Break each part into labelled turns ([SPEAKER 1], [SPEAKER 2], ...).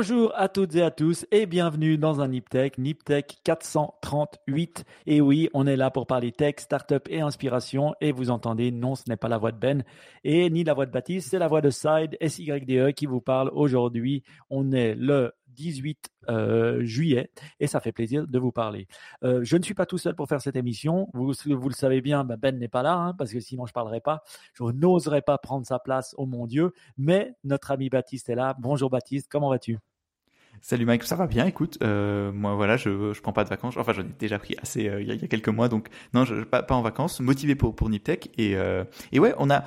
[SPEAKER 1] Bonjour à toutes et à tous et bienvenue dans un NipTech, NipTech 438. Et oui, on est là pour parler tech, startup et inspiration. Et vous entendez, non, ce n'est pas la voix de Ben et ni la voix de Baptiste, c'est la voix de Side, SYDE qui vous parle aujourd'hui. On est le 18 euh, juillet et ça fait plaisir de vous parler. Euh, je ne suis pas tout seul pour faire cette émission. Vous, le savez bien, bah, Ben n'est pas là hein, parce que sinon je ne parlerai pas. Je n'oserais pas prendre sa place, oh mon Dieu. Mais notre ami Baptiste est là. Bonjour Baptiste, comment vas-tu?
[SPEAKER 2] Salut Mike, ça va bien. Écoute, euh, moi voilà, je je prends pas de vacances. Enfin, j'en ai déjà pris assez il y, a quelques mois, donc non, je, pas, pas en vacances. Motivé pour pour Niptech et et ouais, on a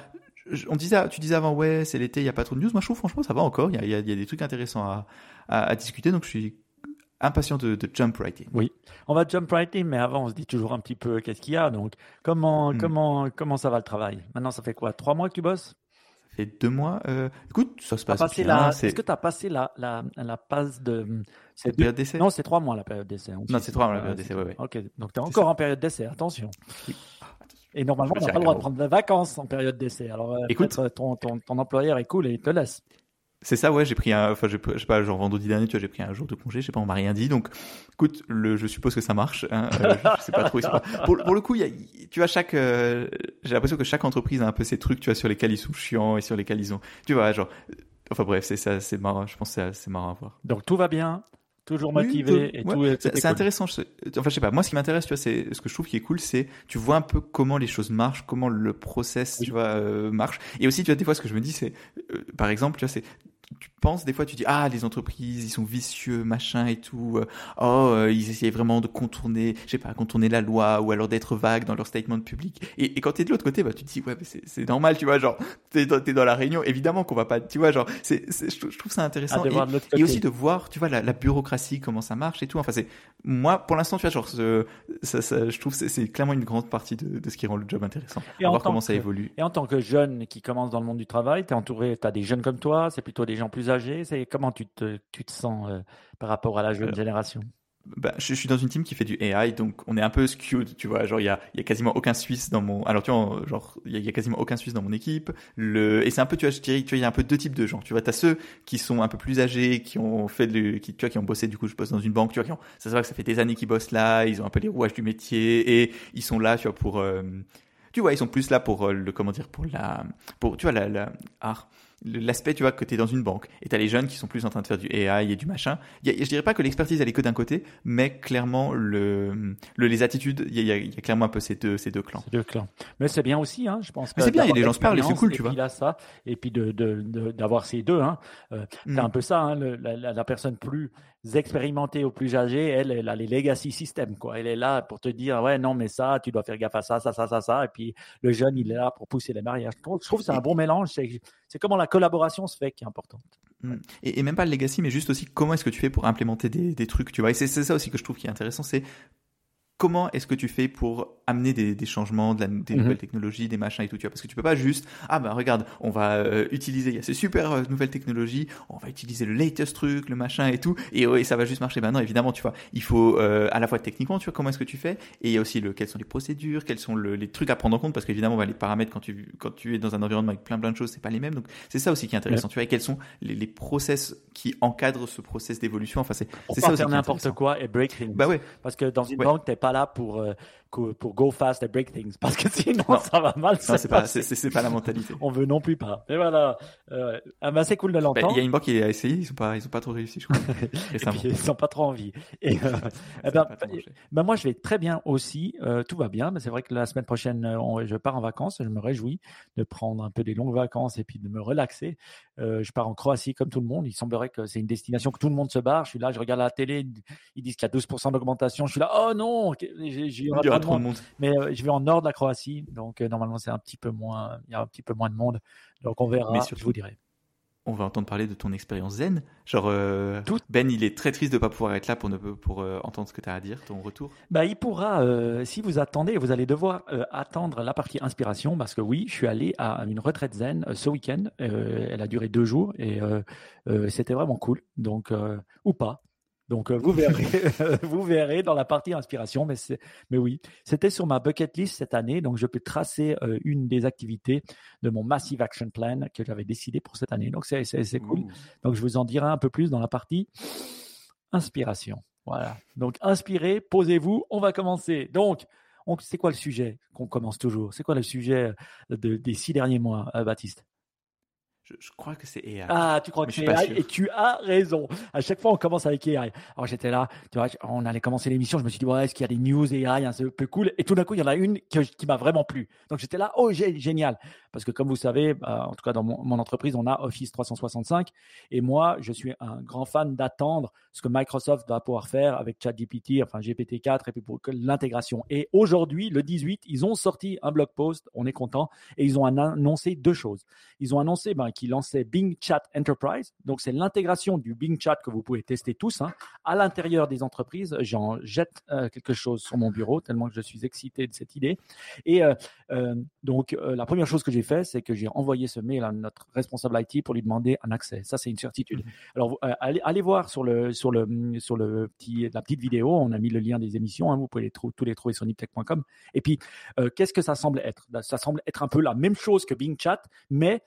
[SPEAKER 2] on disait, tu disais avant, ouais, c'est l'été, il n'y a pas trop de news. Moi, je trouve, franchement, ça va encore. Il y a, des trucs intéressants à, à, discuter. Donc, je suis impatient de, jump right in.
[SPEAKER 1] Oui, on va jump right in, mais avant, on se dit toujours un petit peu qu'est-ce qu'il y a. Donc, comment, hmm. comment, comment ça va le travail? Maintenant, ça fait quoi? Trois mois que tu bosses?
[SPEAKER 2] Fait deux mois. Euh, écoute, ça se passe
[SPEAKER 1] bien. Est-ce que tu as passé la, la, la passe de.
[SPEAKER 2] C'est période d'essai?
[SPEAKER 1] Non, c'est trois mois la période d'essai.
[SPEAKER 2] Non, c'est trois mois la période d'essai, oui.
[SPEAKER 1] Ok, donc tu es encore en période d'essai, attention. Et normalement, on n'a pas le droit de prendre des vacances en période d'essai. Alors, euh, écoute, ton, ton, ton, employeur est cool et il te laisse.
[SPEAKER 2] C'est ça, ouais, j'ai pris un, enfin, je sais pas, genre vendredi dernier, tu vois, j'ai pris un jour de congé, je sais pas, on m'a rien dit, donc, écoute, le, je suppose que ça marche, hein, euh, je sais pas trop, pas... Pour, pour, le coup, y a, tu vois, chaque, euh, j'ai l'impression que chaque entreprise a un peu ses trucs, tu vois, sur lesquels ils sont chiants et sur lesquels ils ont, tu vois, genre, enfin bref, c'est ça, c'est marrant, je pense que c'est marrant à voir.
[SPEAKER 1] Donc tout va bien, Toujours motivé et tout.
[SPEAKER 2] C'est intéressant. enfin, je sais pas. Moi, ce qui m'intéresse, tu vois, c'est ce que je trouve qui est cool, c'est tu vois un peu comment les choses marchent, comment le process, tu vois, euh, marche. Et aussi, tu vois, des fois, ce que je me dis, c'est, euh, par exemple, tu vois, c'est tu penses des fois tu dis ah les entreprises ils sont vicieux machin et tout euh, oh euh, ils essayaient vraiment de contourner je sais pas contourner la loi ou alors d'être vagues dans leur statement public et, et quand t'es de l'autre côté bah tu te dis ouais c'est normal tu vois genre t'es dans, es dans la réunion évidemment qu'on va pas tu vois genre c'est je, trouve ça intéressant. Et, aussi de voir tu vois la, la, bureaucratie comment ça marche et tout. Enfin c'est moi pour l'instant tu vois genre ça, ça, je trouve c'est clairement une grande partie de, de, ce qui rend le job intéressant. Et voir comment ça évolue.
[SPEAKER 1] et en tant que jeune qui commence dans le monde du travail t'es entouré t'as des jeunes comme toi c'est plutôt des gens plus âgés C'est comment tu te, tu te sens euh, par rapport à la jeune euh, génération?
[SPEAKER 2] bah, je, suis dans une team qui fait du AI, donc on est un peu skewed, tu vois. Genre, il y a, y a quasiment aucun Suisse dans mon. Alors, tu vois, genre, il y, a quasiment aucun Suisse dans mon équipe. Le et c'est un peu, tu vois, je dirais, tu vois, il y a un peu deux types de gens. Tu vois, t'as ceux qui sont un peu plus âgés, qui ont fait de, qui, tu vois, qui ont bossé. Du coup, je bosse dans une banque. Tu vois, qui ont, ça se voit que ça fait des années qu'ils bossent là. Ils ont un peu les rouages du métier et ils sont là, tu vois, pour. Euh, tu vois, ils sont plus là pour le comment dire, pour la, pour, tu vois, la, la art l'aspect, tu vois, que tu es dans une banque et tu as les jeunes qui sont plus en train de faire du AI et du machin. Y a, je dirais pas que l'expertise, elle est que d'un côté, mais clairement, le, le les attitudes, il y a, y a, clairement un peu ces deux, ces deux clans.
[SPEAKER 1] Ces deux clans. Mais c'est bien aussi, hein, je pense.
[SPEAKER 2] c'est bien, il y a des gens se parlent et c'est cool, tu vois.
[SPEAKER 1] Là, ça, et puis d'avoir de, de, ces deux, hein. Euh, c'est un mm. peu ça, hein, la, personne plus expérimentée ou plus âgée, elle, elle a les legacy systems, quoi. Elle est là pour te dire, ouais, non, mais ça, tu dois faire gaffe à ça, ça, ça, ça, ça. Et puis, le jeune, il est là pour pousser les mariages. Je trouve, que c'est un bon mélange. C'est comment la collaboration se fait qui est importante.
[SPEAKER 2] Mm. Et, et, même pas le legacy, mais juste aussi comment est-ce que tu fais pour implémenter des, des trucs, tu vois. Et c'est ça aussi que je trouve qui est intéressant, c'est comment est-ce que tu fais pour amener des, des changements, de la, des nouvelles mhm. technologies, des machins et tout, tu vois, parce que tu peux pas juste, ah ben regarde, on va euh, utiliser, il y a ces super euh, nouvelles technologies, on va utiliser le latest truc, le machin et tout, et, et ça va juste marcher. Ben non, évidemment, tu vois, il faut euh, à la fois techniquement, tu vois, comment est-ce que tu fais, et il y a aussi le, quelles sont les procédures, quels sont le, les trucs à prendre en compte, parce qu'évidemment, ben, les paramètres quand tu quand tu es dans un environnement avec plein plein de choses, c'est pas les mêmes, donc c'est ça aussi qui est intéressant, tu vois, et quels sont les, les process qui encadrent ce process d'évolution, enfin c'est c'est ça aussi.
[SPEAKER 1] n'importe quoi et break things.
[SPEAKER 2] Bah ouais.
[SPEAKER 1] Parce que dans une banque, t'es pas là pour pour go fast and break things parce que sinon ça va mal.
[SPEAKER 2] Non, c'est pas, c'est, pas la mentalité.
[SPEAKER 1] On veut non plus pas. Mais voilà. Euh, ah bah c'est cool de l'entendre.
[SPEAKER 2] Il y a une banque qui a essayé, ils sont pas, ils ont pas trop réussi, je crois.
[SPEAKER 1] et puis, ils ont pas trop envie. Et, euh, eh ben, ben, moi je vais très bien aussi. Euh, tout va bien. Mais c'est vrai que la semaine prochaine, euh, je pars en vacances. Je me réjouis de prendre un peu des longues vacances et puis de me relaxer. Euh, je pars en Croatie comme tout le monde. Il semblerait que c'est une destination que tout le monde se barre. Je suis là, je regarde la télé, ils disent qu'il y a 12% d'augmentation. Je suis là, oh non, j'ai trop de monde. Mais euh, je vais en nord de la Croatie, donc euh, normalement c'est un petit peu moins, il y a un petit peu moins de monde. Donc on verra. Mais surtout, je vous dirai.
[SPEAKER 2] On va entendre parler de ton expérience zen. Genre, euh, Ben, il est très triste de ne pas pouvoir être là pour, ne, pour entendre ce que tu as à dire, ton retour.
[SPEAKER 1] Bah, il pourra, si vous attendez, vous allez devoir attendre la partie inspiration, parce que oui, je suis allé à une retraite zen ce week-end. elle a duré deux jours et c'était vraiment cool. Donc, ou pas. Donc vous verrez, vous verrez dans la partie inspiration. Mais, mais oui, c'était sur ma bucket list cette année. Donc je peux tracer une des activités de mon Massive Action Plan que j'avais décidé pour cette année. Donc c'est cool. Donc je vous en dirai un peu plus dans la partie inspiration. Voilà. Donc inspirez, posez-vous. On va commencer. Donc c'est quoi le sujet qu'on commence toujours? C'est quoi le sujet des six derniers mois, Baptiste?
[SPEAKER 2] Je, crois que c'est AI.
[SPEAKER 1] Ah, tu crois que c'est AI et tu as raison. À chaque fois, on commence avec AI. Alors j'étais là, tu vois, on allait commencer l'émission, je me suis dit, ouais, est-ce qu'il y a des news AI un peu cool? Et tout d'un coup, il y en a une qui m'a vraiment plu. Donc j'étais là, oh, génial. Parce que comme vous savez, bah, en tout cas dans mon, entreprise, on a Office 365. Et moi, je suis un grand fan d'attendre ce que Microsoft va pouvoir faire avec ChatGPT, enfin GPT-4 et puis pour l'intégration. Et aujourd'hui, le 18, ils ont sorti un blog post, on est content, et ils ont annoncé deux choses. Ils ont annoncé ben, qu'ils lançaient Bing Chat Enterprise. Donc c'est l'intégration du Bing Chat que vous pouvez tester tous hein, à l'intérieur des entreprises. J'en jette euh, quelque chose sur mon bureau tellement que je suis excité de cette idée. Et euh, euh, donc la première chose que j'ai fait, c'est que j'ai envoyé ce mail à notre responsable IT pour lui demander un accès. Ça, c'est une certitude. Mhm. Alors, euh, allez, voir sur le sur le sur le petit la petite vidéo. On a mis le lien des émissions. Hein, vous pouvez les tous les trouver sur niptech.com. Et puis, qu'est-ce que ça semble être? Bah, Ça semble être un peu la même chose que Bing Chat, mais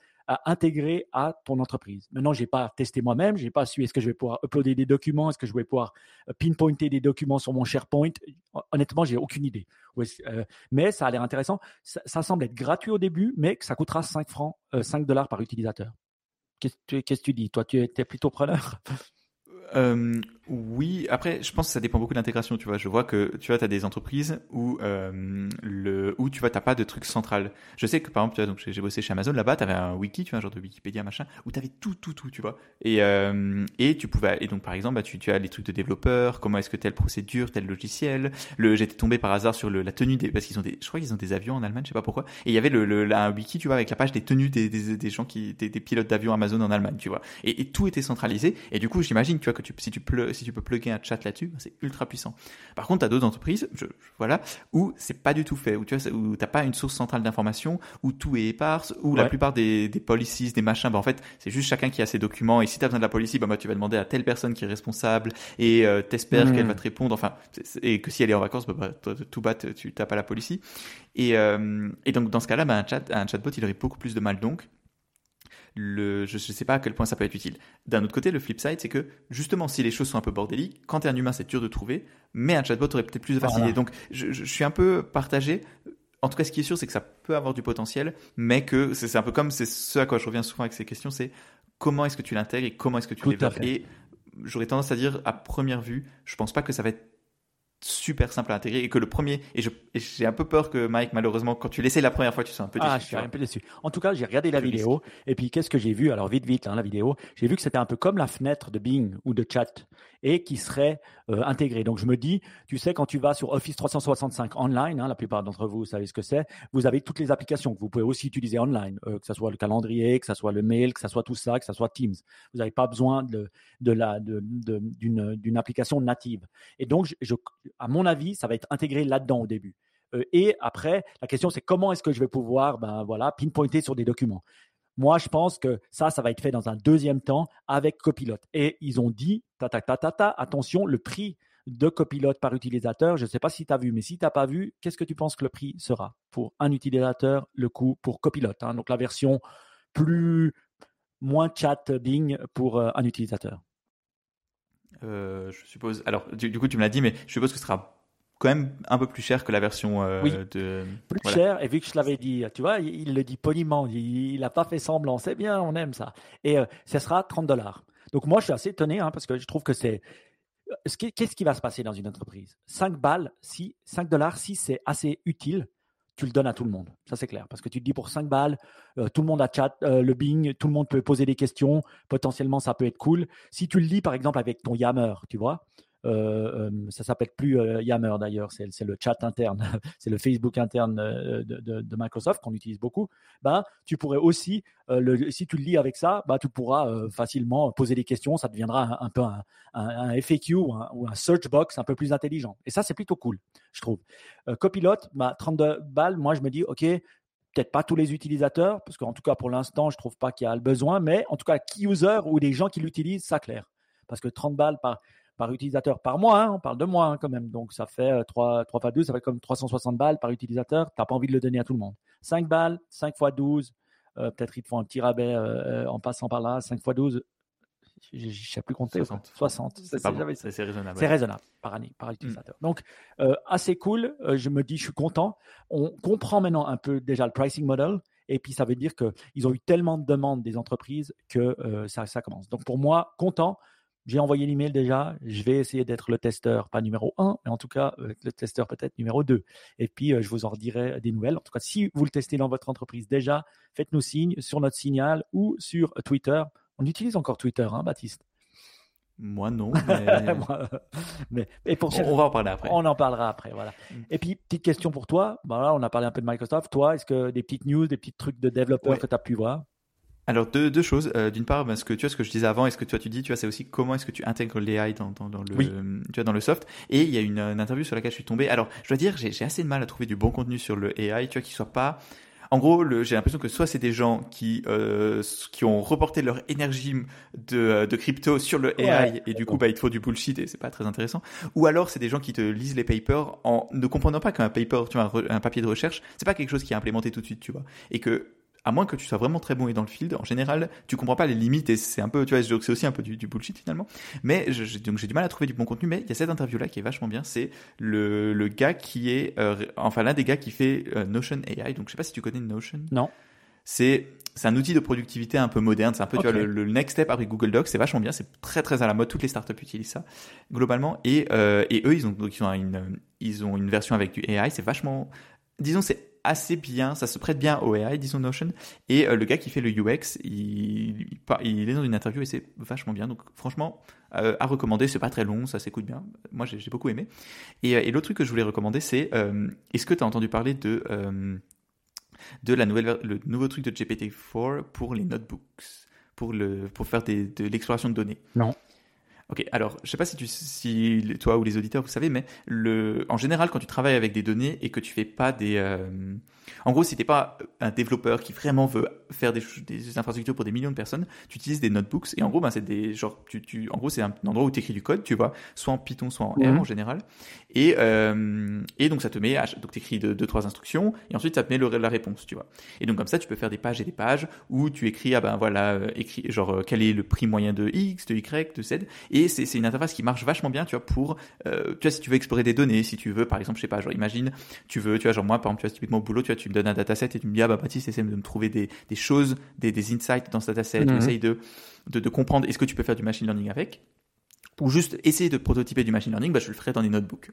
[SPEAKER 1] intégrer à ton entreprise. Maintenant, j'ai pas testé moi-même, j'ai pas su est-ce que je vais pouvoir uploader des documents, est-ce que je vais pouvoir euh, pinpointer des documents sur mon SharePoint. Honnêtement, j'ai aucune idée. Euh, mais ça a l'air intéressant. Ça, semble être gratuit au début, mais que ça coûtera 5 francs, 5 euh, dollars par utilisateur. Qu'est-ce que tu dis? Toi, tu es plutôt preneur?
[SPEAKER 2] Oui, après, je pense que ça dépend beaucoup de l'intégration. Tu vois, je vois que tu vois, as des entreprises où euh, le où tu vois, t'as pas de truc central. Je sais que par exemple, tu vois, donc j'ai bossé chez Amazon là-bas, tu un wiki, tu vois, un genre de Wikipédia machin, où tu tout, tout, tout, tu vois. Et euh, et tu pouvais et donc par exemple, bah, tu, tu as les trucs de développeurs, comment est-ce que telle procédure, tel logiciel. Le j'étais tombé par hasard sur le, la tenue des parce qu'ils ont des, je crois qu'ils ont des avions en Allemagne, je sais pas pourquoi. Et il y avait le, le un wiki, tu vois, avec la page des tenues des des, des gens qui des, des pilotes d'avions Amazon en Allemagne, tu vois. Et, et tout était centralisé. Et du coup, j'imagine, tu vois, que tu, si tu pleu, si tu peux plugger un chat là-dessus, c'est ultra puissant. Par contre, tu as d'autres entreprises, je, voilà, où c'est pas du tout fait, où tu vois, où t'as pas une source centrale d'information, où tout est éparse, où la plupart des, des policies, des machins, bah, en fait, c'est juste chacun qui a ses documents. Et si tu as besoin de la policy, bah, tu vas demander à telle personne qui est responsable et euh, t'espères qu'elle va te répondre. Enfin, et que si elle est en vacances, bah, bah tout bat, tu tapes à la policy. Et, euh, et donc dans ce cas-là, bah, un chat, un chatbot, il aurait beaucoup plus de mal donc je ne sais pas à quel point ça peut être utile. D'un autre côté, le flip side, c'est que justement, si les choses sont un peu bordéliques, quand tu es un humain, c'est dur de trouver, mais un chatbot aurait peut-être plus de facilité. Donc, je, suis un peu partagé. En tout cas, ce qui est sûr, c'est que ça peut avoir du potentiel, mais que c'est un peu comme c'est ce à quoi je reviens souvent avec ces questions, c'est comment est-ce que tu l'intègres et comment est-ce que tu le développes? Et j'aurais tendance à dire, à première vue, je pense pas que ça va être super simple à intégrer et que le premier et j'ai un peu peur que Mike malheureusement quand tu l'essayes la première fois tu sois un peu
[SPEAKER 1] déçu.
[SPEAKER 2] Ah, je
[SPEAKER 1] suis un peu déçu. En tout cas, j'ai regardé la vidéo et puis qu'est-ce que j'ai vu? Alors vite vite hein, la vidéo, j'ai vu que c'était un peu comme la fenêtre de Bing ou de Chat et qui serait euh, intégré. Donc je me dis, tu sais, quand tu vas sur Office 365 online, hein, la plupart d'entre vous, savez ce que c'est, vous avez toutes les applications que vous pouvez aussi utiliser online, euh, que ce soit le calendrier, que ce soit le mail, que ce soit tout ça, que ce soit Teams. Vous n'avez pas besoin de, de la, d'une, d'une application native. Et donc, je, à mon avis, ça va être intégré là-dedans au début. Euh, et après, la question c'est comment est-ce que je vais pouvoir, ben voilà, pinpointer sur des documents. Moi, je pense que ça, ça va être fait dans un deuxième temps avec Copilot. Et ils ont dit, ta, ta, ta, ta, attention, le prix de Copilot par utilisateur, je ne sais pas si tu as vu, mais si tu n'as pas vu, qu'est-ce que tu penses que le prix sera pour un utilisateur, le coût pour Copilot hein? Donc la version plus moins chat Bing pour euh, un utilisateur.
[SPEAKER 2] Euh, je suppose. Alors, du, du, coup, tu me l'as dit, mais je suppose que ce sera quand même un peu plus cher que la version euh, de.
[SPEAKER 1] Plus cher, et vu que je l'avais dit, tu vois, il, le dit poliment, il n'a pas fait semblant, c'est bien, on aime ça. Et euh, ce sera 30 dollars. Donc moi, je suis assez étonné, hein, parce que je trouve que c'est. Qu'est-ce qui va se passer dans une entreprise? 5 balles, si, 5 dollars, si c'est assez utile, tu le donnes à tout le monde. Ça, c'est clair. Parce que tu te dis pour 5 balles, euh, tout le monde a chat, le Bing, tout le monde peut poser des questions. Potentiellement, ça peut être cool. Si tu le lis, par exemple, avec ton Yammer, tu vois, euh, euh, ça s'appelle plus euh, Yammer d'ailleurs, c'est le chat interne, c'est le Facebook interne de, Microsoft qu'on utilise beaucoup. Ben, tu pourrais aussi, si tu le lis avec ça, ben, tu pourras facilement poser des questions. Ça deviendra un, peu un, FAQ ou un, search box un peu plus intelligent. Et ça, c'est plutôt cool, je trouve. Copilot, 32 bah, balles, moi je me dis, ok, peut-être pas tous les utilisateurs, parce qu'en tout cas pour l'instant, je trouve pas qu'il y a le besoin, mais en tout cas, key user ou les gens qui l'utilisent, ça clair. Parce que 30 balles par, par utilisateur par mois. Hein, on parle de mois hein, quand même. Donc ça fait 3, 3 fois 12, ça fait comme 360 balles par utilisateur. Tu n'as pas envie de le donner à tout le monde. 5 balles, 5 fois 12. Peut-être ils te font un petit rabais en passant par là. 5 fois 12, je ne sais plus compter. 60. 60.
[SPEAKER 2] C'est raisonnable.
[SPEAKER 1] C'est raisonnable par année, par utilisateur. Mm. Donc, euh, assez cool. Euh, je me dis, je suis content. On comprend maintenant un peu déjà le pricing model. Et puis, ça veut dire qu'ils ont eu tellement de demandes des entreprises que euh, ça, ça commence. Donc, pour moi, content. J'ai envoyé l'email déjà. Je vais essayer d'être le testeur, pas numéro 1, mais en tout cas, le testeur peut-être numéro 2. Et puis, je vous en redirai des nouvelles. En tout cas, si vous le testez dans votre entreprise déjà, faites-nous signe sur notre signal ou sur Twitter. On utilise encore Twitter, hein, Baptiste?
[SPEAKER 2] Moi non.
[SPEAKER 1] Mais... mais, pour
[SPEAKER 2] on, va en parler après.
[SPEAKER 1] On en parlera après, voilà. Mm. Et puis petite question pour toi. Bah on a parlé un peu de Microsoft. Toi, est-ce que des petites news, des petits trucs de développeurs que tu as pu voir?
[SPEAKER 2] Alors deux, deux choses. Euh, d'une part, parce que tu vois ce que je disais avant, est-ce que toi tu dis, tu vois, c'est aussi comment est-ce que tu intègres l'AI dans, dans, dans, le, tu vois, dans le soft. Et il y a une, une, interview sur laquelle je suis tombé. Alors, je dois dire, j'ai assez de mal à trouver du bon contenu sur le AI, tu vois, qui soit pas en gros, j'ai l'impression que soit c'est des gens qui euh, qui ont reporté leur énergie de, de crypto sur le AI et du coup bah il te faut du bullshit et c'est pas très intéressant. Ou alors c'est des gens qui te lisent les papers en ne comprenant pas qu'un paper, tu vois, un, un papier de recherche, c'est pas quelque chose qui est implémenté tout de suite, tu vois, et que à moins que tu sois vraiment très bon et dans le field, en général, tu comprends pas les limites et c'est un peu, tu vois, c'est aussi un peu du, bullshit finalement. Mais donc j'ai du mal à trouver du bon contenu, mais il y a cette interview là qui est vachement bien. C'est le, le gars qui est, euh, enfin l'un des gars qui fait euh, Notion AI. Donc je sais pas si tu connais Notion.
[SPEAKER 1] Non.
[SPEAKER 2] C'est c'est un outil de productivité un peu moderne. C'est un peu tu vois, le, next step après Google Docs. C'est vachement bien. C'est très très à la mode. Toutes les startups utilisent ça globalement. Et, euh, et eux, ils ont donc ils ont une ils ont une version avec du AI. C'est vachement disons c'est assez bien, ça se prête bien au AI, disons Notion. Et euh, le gars qui fait le UX, il, il, est dans une interview et c'est vachement bien. Donc franchement, euh, à recommander, c'est pas très long, ça s'écoute bien. Moi j'ai beaucoup aimé. Et, euh, et l'autre truc que je voulais recommander, c'est est-ce que tu as entendu parler de, de la nouvelle, le nouveau truc de GPT-4 pour les notebooks? Pour, le, pour faire de l'exploration de données?
[SPEAKER 1] Non.
[SPEAKER 2] Ok, alors je sais pas si, tu, si toi ou les auditeurs vous savez, mais le, en général quand tu travailles avec des données et que tu fais pas des, euh, en gros si t'es pas un développeur qui vraiment veut faire des, des, infrastructures pour des millions de personnes, tu utilises des notebooks et en gros ben c'est des genre tu, tu en gros c'est un endroit où tu écris du code, tu vois, soit en Python soit en R mhm. en général, et euh, et donc ça te met donc t'écris deux, deux trois instructions et ensuite ça te met le, la réponse, tu vois. Et donc comme ça tu peux faire des pages et des pages où tu écris ah ben voilà euh, écrit genre quel est le prix moyen de x, de y, de z et c'est une interface qui marche vachement bien, tu vois, pour, euh, tu vois, si tu veux explorer des données, si tu veux, par exemple, je sais pas, genre, imagine, tu veux, tu vois, genre, moi, par exemple, tu vois, typiquement au boulot, tu vois, tu me donnes un dataset et tu me dis, ah, bah, Baptiste, essaie de me trouver des, des choses, des, des insights dans ce dataset, mm essaye de, de, de comprendre, est-ce que tu peux faire du machine learning avec? ou juste essayer de prototyper du machine learning, bah, je le ferai dans des notebooks.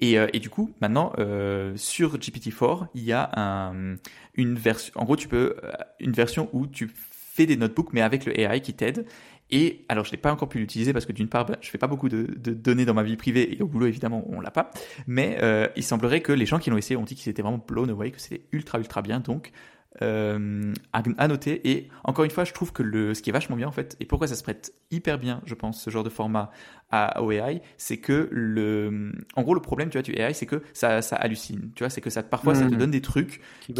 [SPEAKER 2] Et, euh, et du coup, maintenant, euh, sur GPT-4, il y a un, une version, en gros, tu peux, euh, une version où tu fais des notebooks, mais avec le AI qui t'aide. Et alors, je n'ai pas encore pu l'utiliser parce que d'une part, je bah, je fais pas beaucoup de, de, données dans ma vie privée et au boulot, évidemment, on l'a pas. Mais euh, il semblerait que les gens qui l'ont essayé ont dit qu'ils étaient vraiment blown away, que c'était ultra, ultra bien. Donc, euh, à, noter. Et encore une fois, je trouve que le, ce qui est vachement bien en fait, et pourquoi ça se prête hyper bien, je pense, ce genre de format à, au AI, c'est que le, en gros, le problème, tu vois, du AI, c'est que ça, ça hallucine. Tu vois, c'est que ça, parfois, ça te mhm. donne des trucs qui,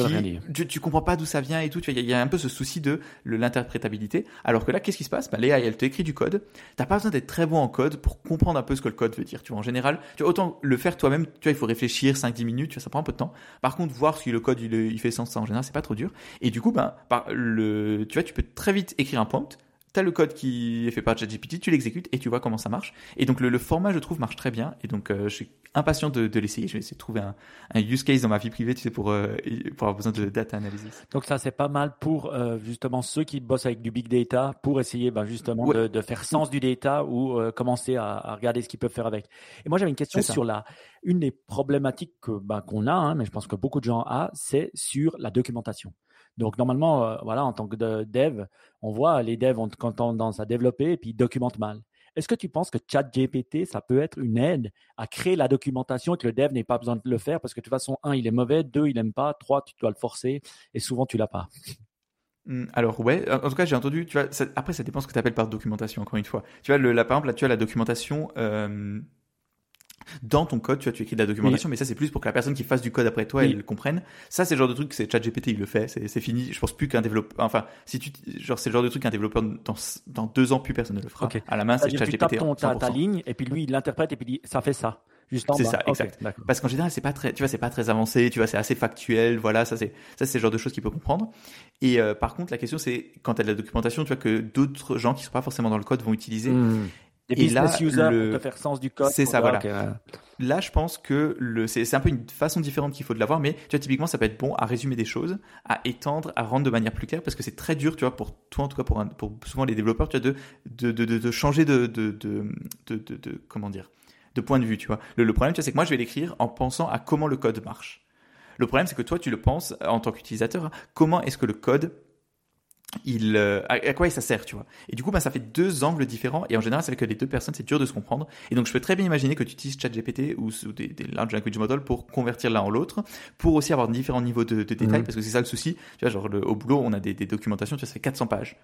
[SPEAKER 2] tu, tu comprends pas d'où ça vient et tout. Tu vois, il y, a un peu ce souci de l'interprétabilité. Alors que là, qu'est-ce qui se passe? Bah, L'AI, elle t'écrit du code. T'as pas besoin d'être très bon en code pour comprendre un peu ce que le code veut dire. Tu vois, en général, tu vois, autant le faire toi-même. Tu vois, il faut réfléchir 5-10 minutes. Tu vois, ça prend un peu de temps. Par contre, voir si le code il, il fait sens, ça en général, c'est pas trop dur. Et du coup, ben, tu peux très vite écrire un prompt. Tu as le code qui est fait par ChatGPT, tu l'exécutes et tu vois comment ça marche. Et donc le, format, je trouve, marche très bien. Et donc euh, je suis impatient de, de l'essayer. Je vais essayer de trouver un, un, use case dans ma vie privée, tu sais, pour, euh, pour avoir besoin de data analysis.
[SPEAKER 1] Donc ça, c'est pas mal pour euh, justement ceux qui bossent avec du big data, pour essayer ben, justement de, de, faire sens du data ou commencer à, à, regarder ce qu'ils peuvent faire avec. Et moi, j'avais une question sur la, une des problématiques ben, qu'on a, hein, mais je pense que beaucoup de gens ont, c'est sur la documentation. Donc normalement, euh, voilà, en tant que dev, on voit les devs ont tendance à développer et puis ils documentent mal. Est-ce que tu penses que ChatGPT, ça peut être une aide à créer la documentation et que le dev n'ait pas besoin de le faire? Parce que de toute façon, un, il est mauvais, deux, il n'aime pas, trois, tu dois le forcer et souvent tu l'as pas.
[SPEAKER 2] Mmh, alors ouais, en tout cas j'ai entendu, après ça dépend ce que tu appelles par documentation encore une fois. Tu vois, le, là, par exemple là tu as la documentation, euh, dans ton code, tu vois, tu écris de la documentation, mais ça c'est plus pour que la personne qui fasse du code après toi, elle le comprenne. Ça c'est le genre de truc, c'est ChatGPT, il le fait, c'est fini. Je pense plus qu'un développeur, enfin, si tu, genre c'est le genre de truc qu'un développeur dans, dans deux ans plus personne ne le fera. À la main, c'est ChatGPT. Tu
[SPEAKER 1] tapes ton, ta, ta, ligne et puis lui il l'interprète et puis il dit ça fait ça.
[SPEAKER 2] C'est ça, exact. Parce qu'en général, c'est pas très, tu vois, c'est pas très avancé, tu vois, c'est assez factuel, voilà, ça c'est, ça c'est le genre de choses qu'il peut comprendre. Et euh, par contre, la question c'est quand tu as de la documentation, tu vois que d'autres gens qui sont pas forcément dans le code vont utiliser.
[SPEAKER 1] Et, là, le... faire sens du code.
[SPEAKER 2] C'est ça, voilà. Là, je pense que le, c'est un peu une façon différente qu'il faut de l'avoir, mais tu vois, typiquement, ça peut être bon à résumer des choses, à étendre, à rendre de manière plus claire, parce que c'est très dur, tu vois, pour toi, en tout cas, pour, pour souvent les développeurs, tu vois, de, de, de, de, changer de, de, de, de, de, comment dire, de point de vue, tu vois. Le, le problème, tu vois, c'est que moi, je vais l'écrire en pensant à comment le code marche. Le problème, c'est que toi, tu le penses en tant qu'utilisateur, comment est-ce que le code il, euh, à, quoi ça sert, tu vois. Et du coup, bah, ça fait deux angles différents. Et en général, c'est avec les deux personnes, c'est dur de se comprendre. Et donc, je peux très bien imaginer que tu utilises ChatGPT ou, ou des, des, large language models pour convertir l'un en l'autre, pour aussi avoir différents niveaux de, de détails, mhm. parce que c'est ça le souci. Tu vois, genre, au boulot, on a des, des documentations, tu vois, ça fait 400 pages.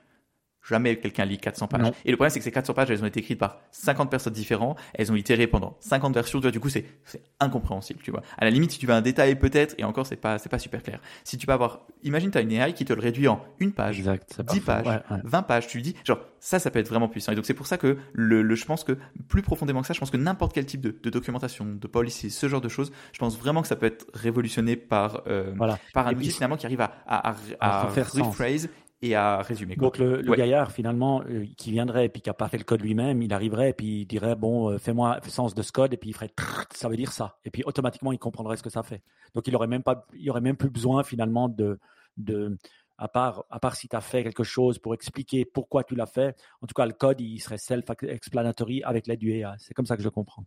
[SPEAKER 2] Jamais quelqu'un lit 400 pages. Et le problème, c'est que ces 400 pages, elles ont été écrites par 50 personnes différentes. Elles ont itéré pendant 50 versions. Tu vois, du coup, c'est, c'est incompréhensible, tu vois. À la limite, si tu veux un détail, peut-être, et encore, c'est pas, c'est pas super clair. Si tu vas avoir, imagine, tu as une AI qui te le réduit en une page, exact, 10 pages, 20 pages. Tu lui dis, genre, ça, ça peut être vraiment puissant. Et donc, c'est pour ça que le, le, je pense que plus profondément que ça, je pense que n'importe quel type de, de, documentation, de policy, ce genre de choses, je pense vraiment que ça peut être révolutionné par, euh, voilà. par un outil finalement qui arrive à, à, à, à, à rephrase et à résumer.
[SPEAKER 1] Donc le, le gaillard finalement euh, qui viendrait et puis qui a pas fait le code lui-même, il arriverait et puis il dirait bon euh, fais-moi sens de ce code et puis il ferait ça veut dire ça et puis automatiquement il comprendrait ce que ça fait. Donc il aurait même pas il aurait même plus besoin finalement de de à part à part si tu as fait quelque chose pour expliquer pourquoi tu l'as fait, en tout cas le code il serait self-explanatory avec l'aide du AI. C'est comme ça que je comprends.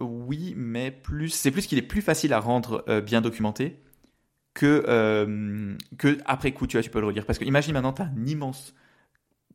[SPEAKER 2] Oui, mais plus c'est plus qu'il est plus facile à rendre euh, bien documenté que, euh, que après coup, tu vois, tu peux le redire. Parce que imagine maintenant, tu un immense,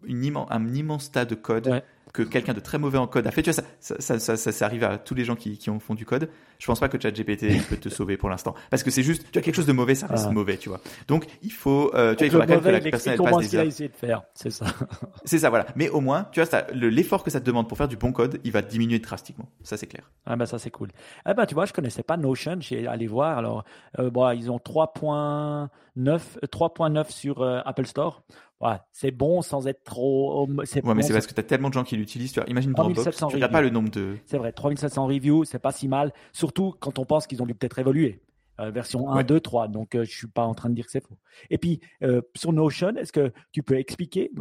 [SPEAKER 2] une un immense tas de code que quelqu'un de très mauvais en code a fait. Tu vois, ça, ça, ça, ça, ça arrive à tous les gens qui, qui ont font du code. Je pense pas que ChatGPT peut te sauver pour l'instant, parce que c'est juste, tu as quelque chose de mauvais, ça reste ah. mauvais, tu vois. Donc il faut, euh, tu vois, il faut
[SPEAKER 1] que la personne elle passe des heures. essayé de faire, c'est ça.
[SPEAKER 2] c'est ça, voilà. Mais au moins, tu vois, l'effort que ça te demande pour faire du bon code, il va diminuer drastiquement. Ça c'est clair.
[SPEAKER 1] Ah bah ça c'est cool. Ah bah tu vois, je connaissais pas Notion, j'ai allé voir. Alors, euh, bon, ils ont 3.9, 3.9 euh, sur euh, Apple Store ouais, c'est bon sans être trop.
[SPEAKER 2] Ouais, bon, mais c'est parce que tu as tellement de gens qui l'utilisent. Tu vois, imagine Dropbox, tu regardes pas le nombre de.
[SPEAKER 1] C'est vrai, 3700 reviews, c'est pas si mal. Surtout quand on pense qu'ils ont dû peut-être évoluer. Euh, version 1, 2, 3. Donc, euh, je suis pas en train de dire que c'est faux. Et puis, euh, sur Notion, est-ce que tu peux expliquer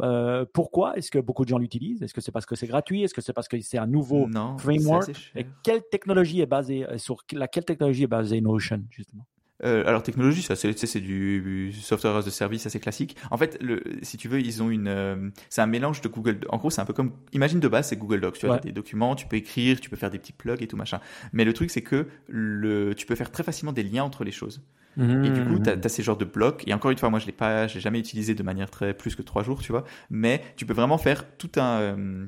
[SPEAKER 1] pourquoi est-ce que beaucoup de gens l'utilisent? Est-ce que c'est parce que c'est gratuit? Est-ce que c'est parce que c'est un nouveau framework? Et quelle technologie est basée sur laquelle technologie est basée Notion justement?
[SPEAKER 2] Euh, alors technologie, ça c'est c'est du software as a service assez classique. En fait, le, si tu veux, ils ont une, euh, c'est un mélange de Google. En gros, c'est un peu comme, imagine de base, c'est Google Docs. Tu as des documents, tu peux écrire, tu peux faire des petits plugs et tout machin. Mais le truc, c'est que le, tu peux faire très facilement des liens entre les choses. Et du coup, tu as, mmh. ces genres de blocs. Et encore une fois, moi, je l'ai pas, j'ai jamais utilisé de manière très plus que trois jours, tu vois. Mais tu peux vraiment faire tout un euh,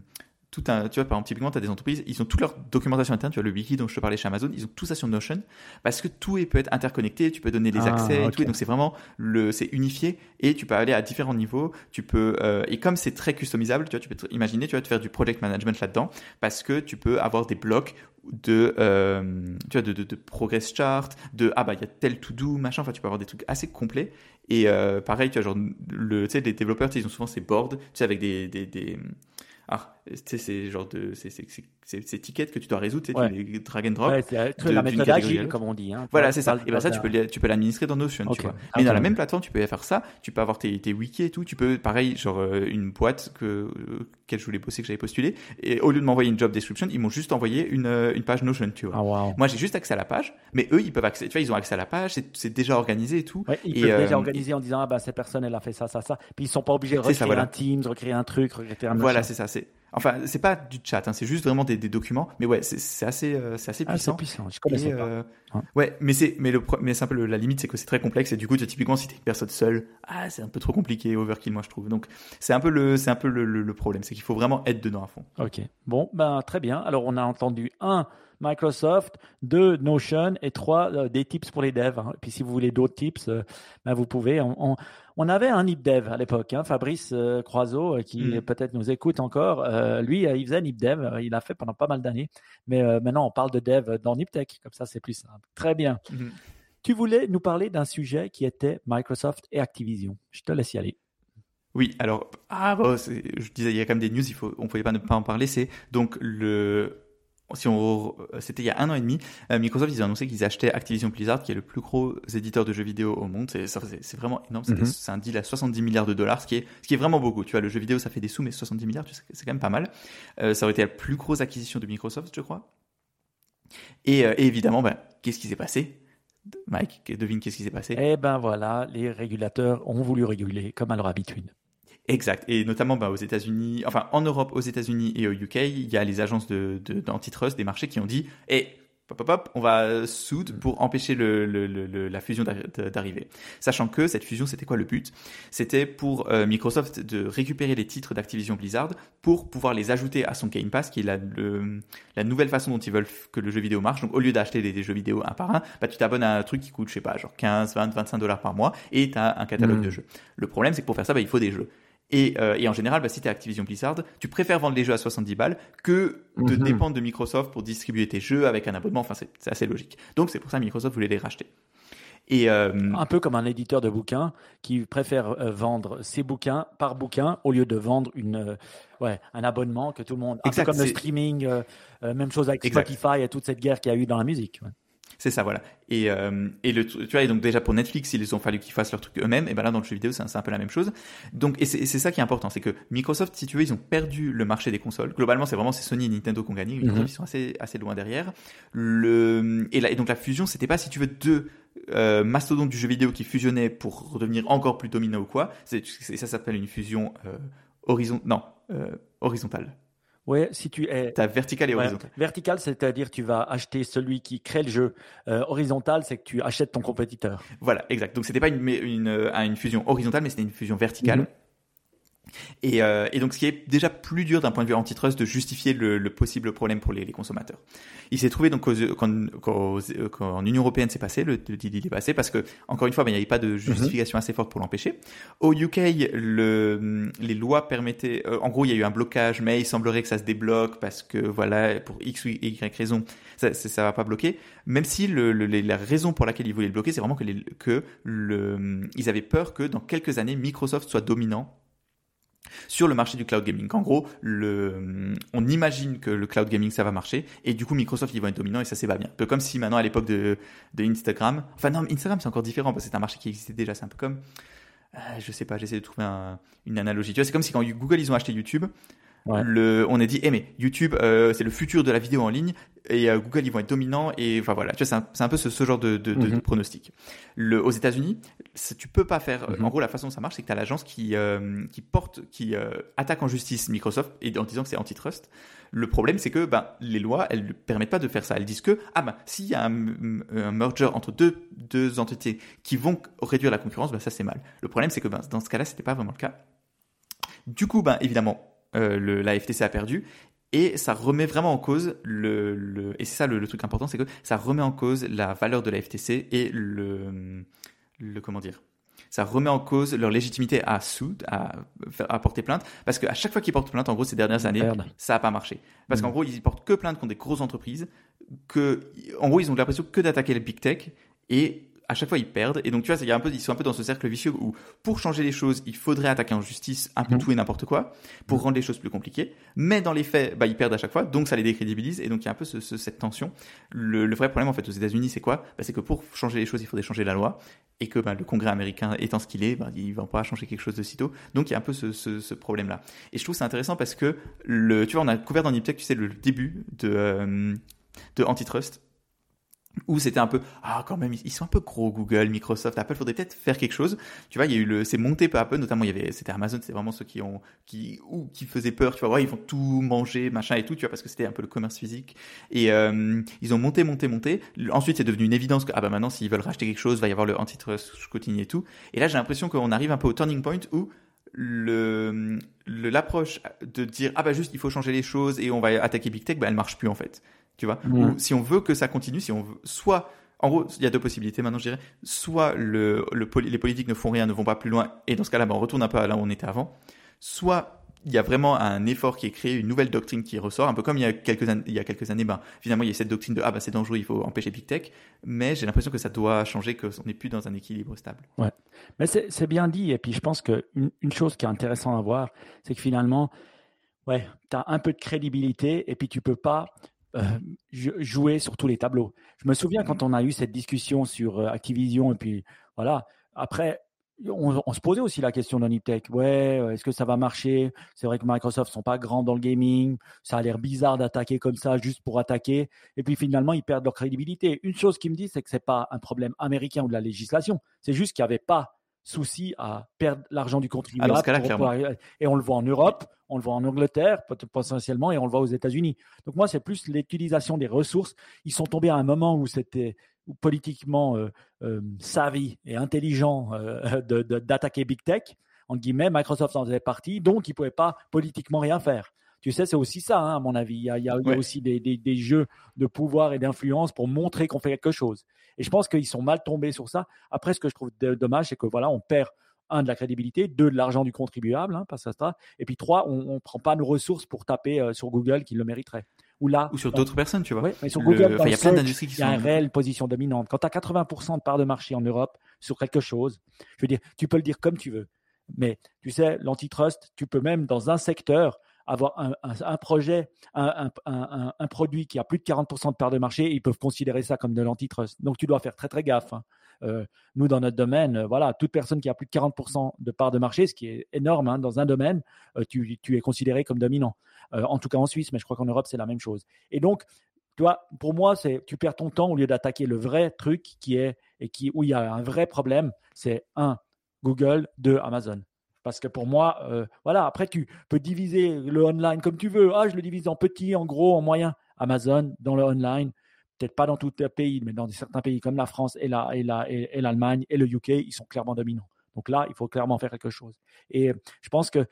[SPEAKER 2] tout un, tu vois, par exemple, typiquement, tu as des entreprises, ils ont toute leur documentation interne, tu vois, le wiki dont je te parlais chez Amazon, ils ont tout ça sur Notion, parce que tout est, peut être interconnecté, tu peux donner des ah, accès et tout, et donc c'est vraiment, le, c'est unifié, et tu peux aller à différents niveaux, tu peux, euh, et comme c'est très customisable, tu vois, tu peux imaginer, tu vas te faire du project management là-dedans, parce que tu peux avoir des blocs de, euh, tu vois, de, de, de, progress chart, de, ah bah, il y a tel to do, machin, enfin, tu peux avoir des trucs assez complets, et euh, pareil, tu vois, genre, le, tu sais, les développeurs, ils ont souvent ces boards, tu sais, avec des, des, des ah, tu sais, c'est genre de, c'est, c'est, c'est, ces tickets que tu dois résoudre, tu sais, les drag and drop.
[SPEAKER 1] Ouais, c'est la méthode agile, comme on dit. Hein,
[SPEAKER 2] voilà, c'est ça. Et ben ça, tu peux, tu peux l'administrer dans Notion, tu vois. Mais dans la même plateforme, tu peux faire ça. Tu peux avoir tes, tes wikis et tout. Tu peux, pareil, genre euh, une boîte que, euh, quelle je voulais bosser, que j'avais postulé. Et au lieu de m'envoyer une job description, ils m'ont juste envoyé une, euh, une page Notion, tu vois.
[SPEAKER 1] Ah,
[SPEAKER 2] Moi, j'ai juste accès à la page, mais eux, ils peuvent accéder. Tu vois, ils ont accès à la page. C'est, c'est déjà organisé et tout.
[SPEAKER 1] Ouais, ils peuvent déjà organiser en disant, ah bah cette personne, elle a fait ça, ça, ça. Puis ils sont pas obligés de recréer un Teams, recréer un truc, recréer un.
[SPEAKER 2] Voilà, c'est ça. C'est Enfin, c'est pas du chat, hein, c'est juste vraiment des, des, documents. Mais ouais, c'est assez, euh, c'est assez puissant.
[SPEAKER 1] Ah, puissant. Je connaissais pas. Euh,
[SPEAKER 2] ouais, mais c'est, mais le, mais c'est un peu la limite, c'est que c'est très complexe et du coup, typiquement, si t'es une personne seule, ah, c'est un peu trop compliqué, overkill, moi je trouve. Donc, c'est un peu le, c'est un peu le, le, problème, c'est qu'il faut vraiment être dedans à fond.
[SPEAKER 1] Ok. Bon, ben très bien. Alors, on a entendu un. Microsoft, deux Notion et trois euh, des tips pour les devs. Hein. Et puis si vous voulez d'autres tips, ben, vous pouvez. On, On avait un NipDev à l'époque, hein, Fabrice euh, Croiseau, euh, qui
[SPEAKER 2] Mm.
[SPEAKER 1] peut-être nous écoute encore. Euh, lui, euh, il faisait NipDev, euh, il l'a fait pendant pas mal d'années. Mais euh, maintenant, on parle de dev dans NipTech, comme ça, c'est plus simple. Très bien.
[SPEAKER 2] Mhm.
[SPEAKER 1] Tu voulais nous parler d'un sujet qui était Microsoft et Activision. Je te laisse y aller.
[SPEAKER 2] Oui, alors, ah, bon, c'est- je disais, il y a quand même des news, il faut, on pouvait pas ne pas en parler. C'est donc le, si on, c'était il y a un an et demi, euh, Microsoft, ils ont annoncé qu'ils achetaient Activision Blizzard, qui est le plus gros éditeur de jeux vidéo au monde. C'est, vraiment énorme. C'est,
[SPEAKER 1] Mhm.
[SPEAKER 2] c'est un deal à 70 milliards de dollars, ce qui est, ce qui est vraiment beaucoup. Tu vois, le jeu vidéo, ça fait des sous, mais 70 milliards, tu sais, c'est quand même pas mal. Euh, ça aurait été la plus grosse acquisition de Microsoft, je crois. Et, euh, et évidemment, ben, qu'est-ce qui s'est passé? Mike, devine qu'est-ce qui s'est passé?
[SPEAKER 1] Eh ben voilà, les régulateurs ont voulu réguler comme à leur habitude.
[SPEAKER 2] Exact. Et notamment bah, aux États-Unis, enfin en Europe, aux États-Unis et au UK, il y a les agences de, de- d'antitrust des marchés qui ont dit Eh, pop, pop, pop, on va soude pour empêcher le, le- le- le- la fusion d'arri- d'arriver. Sachant que cette fusion, c'était quoi le but? C'était pour euh, Microsoft de récupérer les titres d'Activision Blizzard pour pouvoir les ajouter à son Game Pass, qui est la, le- la nouvelle façon dont ils veulent que le jeu vidéo marche. Donc au lieu d'acheter des, des jeux vidéo un par un, bah, tu t'abonnes à un truc qui coûte, je sais pas, genre 15, 20, 25 dollars par mois et tu as un catalogue
[SPEAKER 1] Mhm.
[SPEAKER 2] de jeux. Le problème, c'est que pour faire ça, bah, il faut des jeux. Et, euh, et en général, bah, si tu es Activision Blizzard, tu préfères vendre les jeux à 70 balles que de
[SPEAKER 1] Mhm.
[SPEAKER 2] dépendre de Microsoft pour distribuer tes jeux avec un abonnement. Enfin, c'est assez logique. Donc, c'est pour ça que Microsoft voulait les racheter. Et euh,
[SPEAKER 1] Un peu comme un éditeur de bouquins qui préfère euh, vendre ses bouquins par bouquin au lieu de vendre une, euh, ouais, un abonnement que tout le monde. Un
[SPEAKER 2] Exact,
[SPEAKER 1] peu comme le streaming, euh, même chose avec. Spotify et toute cette guerre qu'il y a eu dans la musique. ouais.
[SPEAKER 2] C'est ça, voilà. Et, euh, et le, tu vois, et donc déjà pour Netflix, ils ont fallu qu'ils fassent leur truc eux-mêmes. Et ben là, dans le jeu vidéo, c'est un, peu la même chose. Donc, et c'est et ça qui est important, c'est que Microsoft, si tu veux, ils ont perdu le marché des consoles. Globalement, c'est vraiment c'est Sony et Nintendo qui ont gagné. Microsoft,
[SPEAKER 1] Mhm.
[SPEAKER 2] ils sont assez assez loin derrière. Le et, là, et donc la fusion, c'était pas si tu veux deux euh, mastodontes du jeu vidéo qui fusionnaient pour devenir encore plus dominant ou quoi. C'est c'est- ça s'appelle une fusion euh, horizon non euh, horizontale.
[SPEAKER 1] Ouais, si tu es
[SPEAKER 2] T'as verticale et
[SPEAKER 1] ouais,
[SPEAKER 2] horizontale.
[SPEAKER 1] vertical, c'est-à-dire tu vas acheter celui qui crée le jeu. Euh, horizontal, c'est que tu achètes ton compétiteur.
[SPEAKER 2] Voilà, exact. Donc c'était pas une, euh, une fusion horizontale, mais c'était une fusion verticale.
[SPEAKER 1] Mhm.
[SPEAKER 2] Et, euh, et donc, ce qui est déjà plus dur d'un point de vue antitrust de justifier le, le possible problème pour les, les consommateurs. Il s'est trouvé donc qu'aux- quand, quand, aux- quand en Union européenne c'est passé, le, le deal est passé parce que encore une fois, ben, il n'y avait pas de justification assez forte pour l'empêcher. Au UK, le, les lois permettaient, euh, en gros, il y a eu un blocage, mais il semblerait que ça se débloque parce que voilà, pour x ou y raison, ça, ça, va pas bloquer. Même si le, la raison pour laquelle ils voulaient le bloquer, c'est vraiment que, les, que le, ils avaient peur que dans quelques années, Microsoft soit dominant sur le marché du cloud gaming. En gros, on imagine que le cloud gaming ça va marcher et du coup Microsoft ils vont être dominants et ça c'est pas bien. Un peu comme si maintenant à l'époque de, Instagram, enfin non Instagram c'est encore différent parce que c'est un marché qui existait déjà. C'est un peu comme, euh, je sais pas, j'essaie de trouver un- une analogie. C'est comme si quand Google ils ont acheté YouTube,
[SPEAKER 1] Ouais.
[SPEAKER 2] le, on a dit, eh mais YouTube euh, c'est le futur de la vidéo en ligne et euh, Google ils vont être dominants et enfin voilà, tu vois c'est un, peu ce, ce genre de, de, de- de
[SPEAKER 1] Mhm.
[SPEAKER 2] pronostic. Le, aux États-Unis, tu peux pas faire.
[SPEAKER 1] Mhm.
[SPEAKER 2] En gros, la façon dont ça marche, c'est que tu as l'agence qui euh, qui porte, qui attaque en justice Microsoft et en disant que c'est antitrust. Le problème, c'est que ben les lois, elles ne permettent pas de faire ça. Elles disent que ah ben s'il y a un, un merger entre deux deux entités qui vont réduire la concurrence, ben ça c'est mal. Le problème, c'est que ben dans ce cas-là, c'était pas vraiment le cas. Du coup, ben évidemment, le, la FTC a perdu. Et ça remet vraiment en cause le, le et c'est ça le, le truc important, c'est que ça remet en cause la valeur de la FTC et le, le comment dire, ça remet en cause leur légitimité à sous, à, porter plainte, parce qu'à chaque fois qu'ils portent plainte, en gros ces dernières années,
[SPEAKER 1] Merde.
[SPEAKER 2] ça a pas marché, parce qu'en gros ils portent que plainte contre des grosses entreprises, que en gros ils ont l'impression que d'attaquer les big tech et à chaque fois ils perdent. Et donc tu vois il un peu ils sont un peu dans ce cercle vicieux où pour changer les choses il faudrait attaquer en justice un peu
[SPEAKER 1] Mhm.
[SPEAKER 2] tout et n'importe quoi. Pour rendre les choses plus compliquées. Mais dans les faits bah ils perdent à chaque fois. Donc ça les décrédibilise. Et donc il y a un peu ce- ce- cette tension. Le, le vrai problème en fait aux États-Unis c'est quoi? Bah, c'est que pour changer les choses il faudrait changer la loi. Et que bah, le Congrès américain étant ce qu'il est bah, il va pas changer quelque chose de sitôt donc il y a un peu ce, ce, ce problème là et je trouve c'est intéressant parce que le tu vois on a couvert dans Niptech tu sais le début de euh, de antitrust où c'était un peu ah quand même ils sont un peu gros Google, Microsoft, Apple faudrait peut-être faire quelque chose. Tu vois, il y a eu le c'est monté peu à peu notamment il y avait c'était Amazon, c'était vraiment ceux qui ont qui ou qui faisaient peur, tu vois, ils vont tout manger, machin et tout, tu vois parce que c'était un peu le commerce physique et euh, ils ont monté monté monté. Ensuite, c'est devenu une évidence que ah bah maintenant s'ils veulent racheter quelque chose, va y avoir le antitrust scrutiny et tout. Et là, j'ai l'impression qu'on arrive un peu au turning point où le- l'approche de dire ah bah juste il faut changer les choses et on va attaquer big tech bah elle marche plus en fait tu vois. Ou si on veut que ça continue si on veut soit en gros, il y a deux possibilités maintenant, je dirais. Soit le, le, les politiques ne font rien, ne vont pas plus loin, et dans ce cas-là, ben, on retourne un peu à là où on était avant. Soit il y a vraiment un effort qui est créé, une nouvelle doctrine qui ressort, un peu comme il y a quelques, années, il y a quelques années, ben, finalement, il y a cette doctrine de ah, bah, c'est dangereux, il faut empêcher Big Tech, mais j'ai l'impression que ça doit changer, qu'on n'est plus dans un équilibre stable.
[SPEAKER 1] Ouais, mais c'est bien dit, et puis je pense qu'une une chose qui est intéressante à voir, c'est que finalement, ouais, tu as un peu de crédibilité, et puis tu peux pas euh, jouer sur tous les tableaux. Je me souviens quand on a eu cette discussion sur euh, Activision, et puis voilà, après, on, se posait aussi la question dans Niptech. Ouais, euh, est-ce que ça va marcher? C'est vrai que Microsoft sont pas grands dans le gaming. Ça a l'air bizarre d'attaquer comme ça juste pour attaquer. Et puis finalement, ils perdent leur crédibilité. Une chose qui me dit, c'est que c'est pas un problème américain ou de la législation. C'est juste qu'il n'y avait pas souci à perdre l'argent du ah, contribuable. et on le voit en Europe, on le voit en Angleterre potentiellement, et on le voit aux États-Unis. Donc moi, c'est plus l'utilisation des ressources. Ils sont tombés à un moment où c'était politiquement euh, euh, savvy et intelligent euh, d'attaquer Big Tech, en guillemets, Microsoft en faisait partie, donc ils ne pouvaient pas politiquement rien faire. Tu sais, c'est aussi ça, hein, à mon avis. Il y a, il y a, aussi des, des, jeux de pouvoir et d'influence pour montrer qu'on fait quelque chose. Et je pense qu'ils sont mal tombés sur ça. Après, ce que je trouve dommage, c'est que voilà, on perd un de la crédibilité, deux de l'argent du contribuable, hein, pas ça, et puis trois, on ne prend pas nos ressources pour taper sur Google qui le mériterait
[SPEAKER 2] ou là. Ou sur d'autres personnes, tu vois.
[SPEAKER 1] Oui, mais sur Google, il y a plein d'industries qui sont. Il y a une réelle position dominante. Quand tu as 80% de part de marché en Europe sur quelque chose, je veux dire, tu peux le dire comme tu veux. Mais tu sais, l'antitrust, tu peux même dans un secteur avoir un, projet, un, produit qui a plus de 40% de part de marché, ils peuvent considérer ça comme de l'antitrust. Donc tu dois faire très très gaffe. Hein. Euh, nous, dans notre domaine, euh, voilà, toute personne qui a plus de 40% de part de marché, ce qui est énorme hein, dans un domaine, euh, tu, tu, es considéré comme dominant. En tout cas en Suisse, mais je crois qu'en Europe, c'est la même chose. Et donc, tu vois, pour moi, c'est tu perds ton temps au lieu d'attaquer le vrai truc qui est et qui où il y a un vrai problème. C'est un Google, deux Amazon. Parce que pour moi, euh, voilà, après tu peux diviser le online comme tu veux. Ah, je le divise en petit, en gros, en moyen. Amazon dans le online, peut-être pas dans tous les pays, mais dans certains pays comme la France et l'Allemagne et, et, et le UK, ils sont clairement dominants. Donc là, il faut clairement faire quelque chose. Et je pense que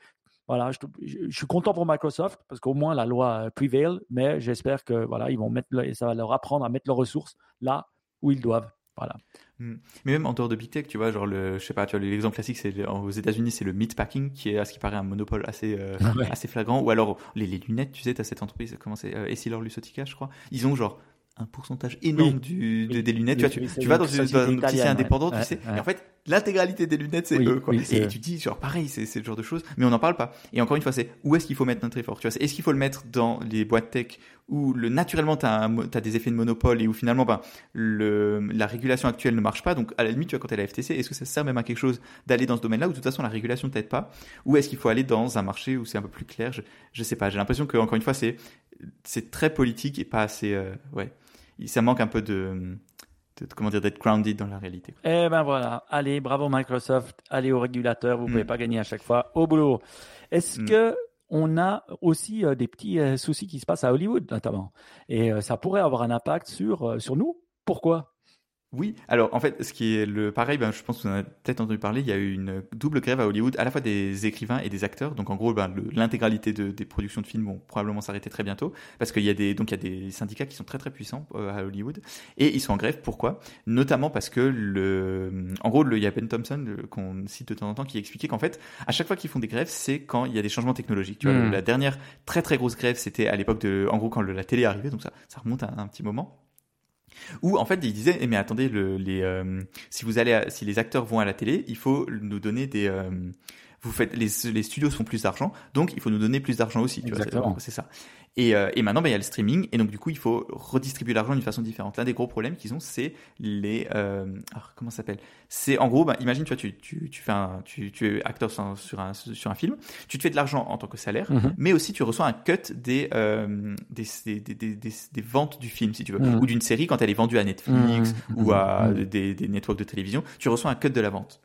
[SPEAKER 1] voilà, je, suis content pour Microsoft parce qu'au moins la loi prevail, mais j'espère que voilà, ils vont mettre et ça va leur apprendre à mettre leurs ressources là où ils doivent. Voilà.
[SPEAKER 2] Hmm. Mais même en dehors de big tech, tu vois, genre le, je sais pas, tu vois, l'exemple classique, c'est aux États-Unis, c'est le meatpacking qui est à ce qui paraît un monopole assez euh, assez flagrant, ou alors les, lunettes, tu sais, tu as cette entreprise, comment c'est, euh, Essilor Lusotica, je crois, ils ont genre un pourcentage énorme du, des lunettes. tu, vois, tu, vas dans une, dans indépendant, tu sais. Et en fait, l'intégralité des lunettes, c'est eux, quoi. et tu dis, genre, pareil, c'est ce genre de choses. Mais on n'en parle pas. Et encore une fois, c'est où est-ce qu'il faut mettre notre effort? Tu vois, est-ce qu'il faut le mettre dans les boîtes tech où le, naturellement, tu as, as, des effets de monopole et où finalement, ben, le, la régulation actuelle ne marche pas? Donc, à la limite, tu vois, quand tu la FTC, est-ce que ça sert même à quelque chose d'aller dans ce domaine-là où de toute façon, la régulation ne t'aide pas? Ou est-ce qu'il faut aller dans un marché où c'est un peu plus clair? Je, je sais pas. J'ai l'impression que, encore une fois, c'est, c'est très politique et pas assez, euh, ouais ça manque un peu de, comment dire d'être grounded dans la réalité.
[SPEAKER 1] Eh ben voilà, allez, bravo Microsoft, allez au régulateur, vous ne pouvez mm. pas gagner à chaque fois au boulot. Est-ce mm. que on a aussi euh, des petits euh, soucis qui se passent à Hollywood notamment? Et euh, ça pourrait avoir un impact sur sur nous? Pourquoi?
[SPEAKER 2] Oui, alors en fait, ce qui est le pareil, ben, je pense que vous en avez peut-être entendu parler, il y a eu une double grève à Hollywood, à la fois des écrivains et des acteurs. Donc en gros, ben, l'intégralité de, des productions de films vont probablement s'arrêter très bientôt, parce qu'il y a des donc il y a des syndicats qui sont très très puissants euh, à Hollywood et ils sont en grève. Pourquoi? Notamment parce que le, en gros, le, il y a Ben Thompson qu'on cite de temps en temps qui expliquait qu'en fait, à chaque fois qu'ils font des grèves, c'est quand il y a des changements technologiques. Tu vois, hmm. la dernière très très grosse grève, c'était à l'époque de, en gros, quand la télé arrivait, donc ça, ça remonte à un petit moment. Où en fait il disait eh, mais attendez le, les euh, si vous allez si les acteurs vont à la télé il faut nous donner des euh, vous faites les, les studios font plus d'argent donc il faut nous donner plus d'argent aussi c'est ça et, euh, et maintenant, bah, il y a le streaming, et donc du coup, il faut redistribuer l'argent d'une façon différente. L'un des gros problèmes qu'ils ont, c'est les... Euh, comment ça s'appelle? C'est en gros, bah, imagine, tu vois, tu, tu, tu, fais un, tu, tu es acteur sur un, sur un film, tu te fais de l'argent en tant que salaire, mhm. mais aussi tu reçois un cut des, euh, des, des, des, des, ventes du film, si tu veux, mhm. ou d'une série quand elle est vendue à Netflix mhm. ou à des, des networks de télévision, tu reçois un cut de la vente.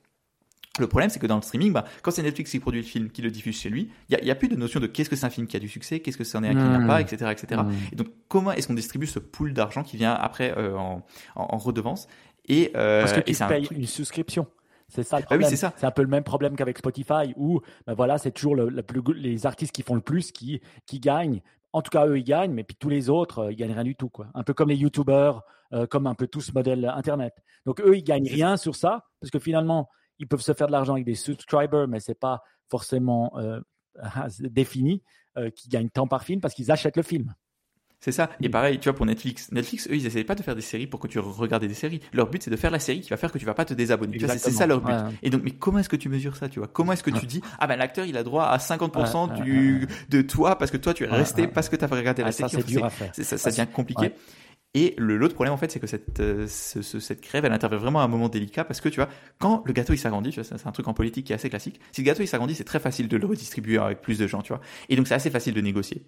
[SPEAKER 2] Le problème, c'est que dans le streaming, bah, quand c'est Netflix qui produit le film, qui le diffuse chez lui, il n'y a, a, plus de notion de qu'est-ce que c'est un film qui a du succès, qu'est-ce que c'en est un qui n'a pas, etc., etc. Mmh. Et donc, comment est-ce qu'on distribue ce pool d'argent qui vient après euh, en, en, redevance?
[SPEAKER 1] Et, euh, Parce que tu payes une souscription. C'est ça le ah problème.
[SPEAKER 2] c'est
[SPEAKER 1] un peu le même problème qu'avec Spotify où, ben voilà, c'est toujours le, plus, les artistes qui font le plus qui, qui gagnent en tout cas, eux, ils gagnent, mais puis tous les autres, euh, ils gagnent rien du tout. Quoi. Un peu comme les YouTubers, euh, comme un peu tout ce modèle Internet. Donc, eux, ils gagnent rien sur ça, parce que finalement, ils peuvent se faire de l'argent avec des subscribers, mais ce n'est pas forcément euh, défini qu'ils gagnent tant par film, parce qu'ils achètent le film.
[SPEAKER 2] C'est ça. Et pareil, tu vois, pour Netflix, Netflix, eux, ils essayent pas de faire des séries pour que tu regardes des séries. Leur but, c'est de faire la série qui va faire que tu vas pas te désabonner. C'est ça leur but. Et donc, mais comment est-ce que tu mesures ça, tu vois? Comment est-ce que tu dis, ah ben l'acteur, il a droit à 50% du, de toi parce que toi, tu es resté parce que tu as regardé la série.
[SPEAKER 1] Ça, c'est dur à faire.
[SPEAKER 2] Ça, ça devient compliqué. Et l'autre problème, en fait, c'est que cette, euh, cette crève, elle intervient vraiment à un moment délicat parce que, tu vois, quand le gâteau, il s'agrandit, c'est un truc en politique qui est assez classique. Si le gâteau, il s'agrandit, c'est très facile de le redistribuer avec plus de gens, tu vois. Et donc, c'est assez facile de négocier.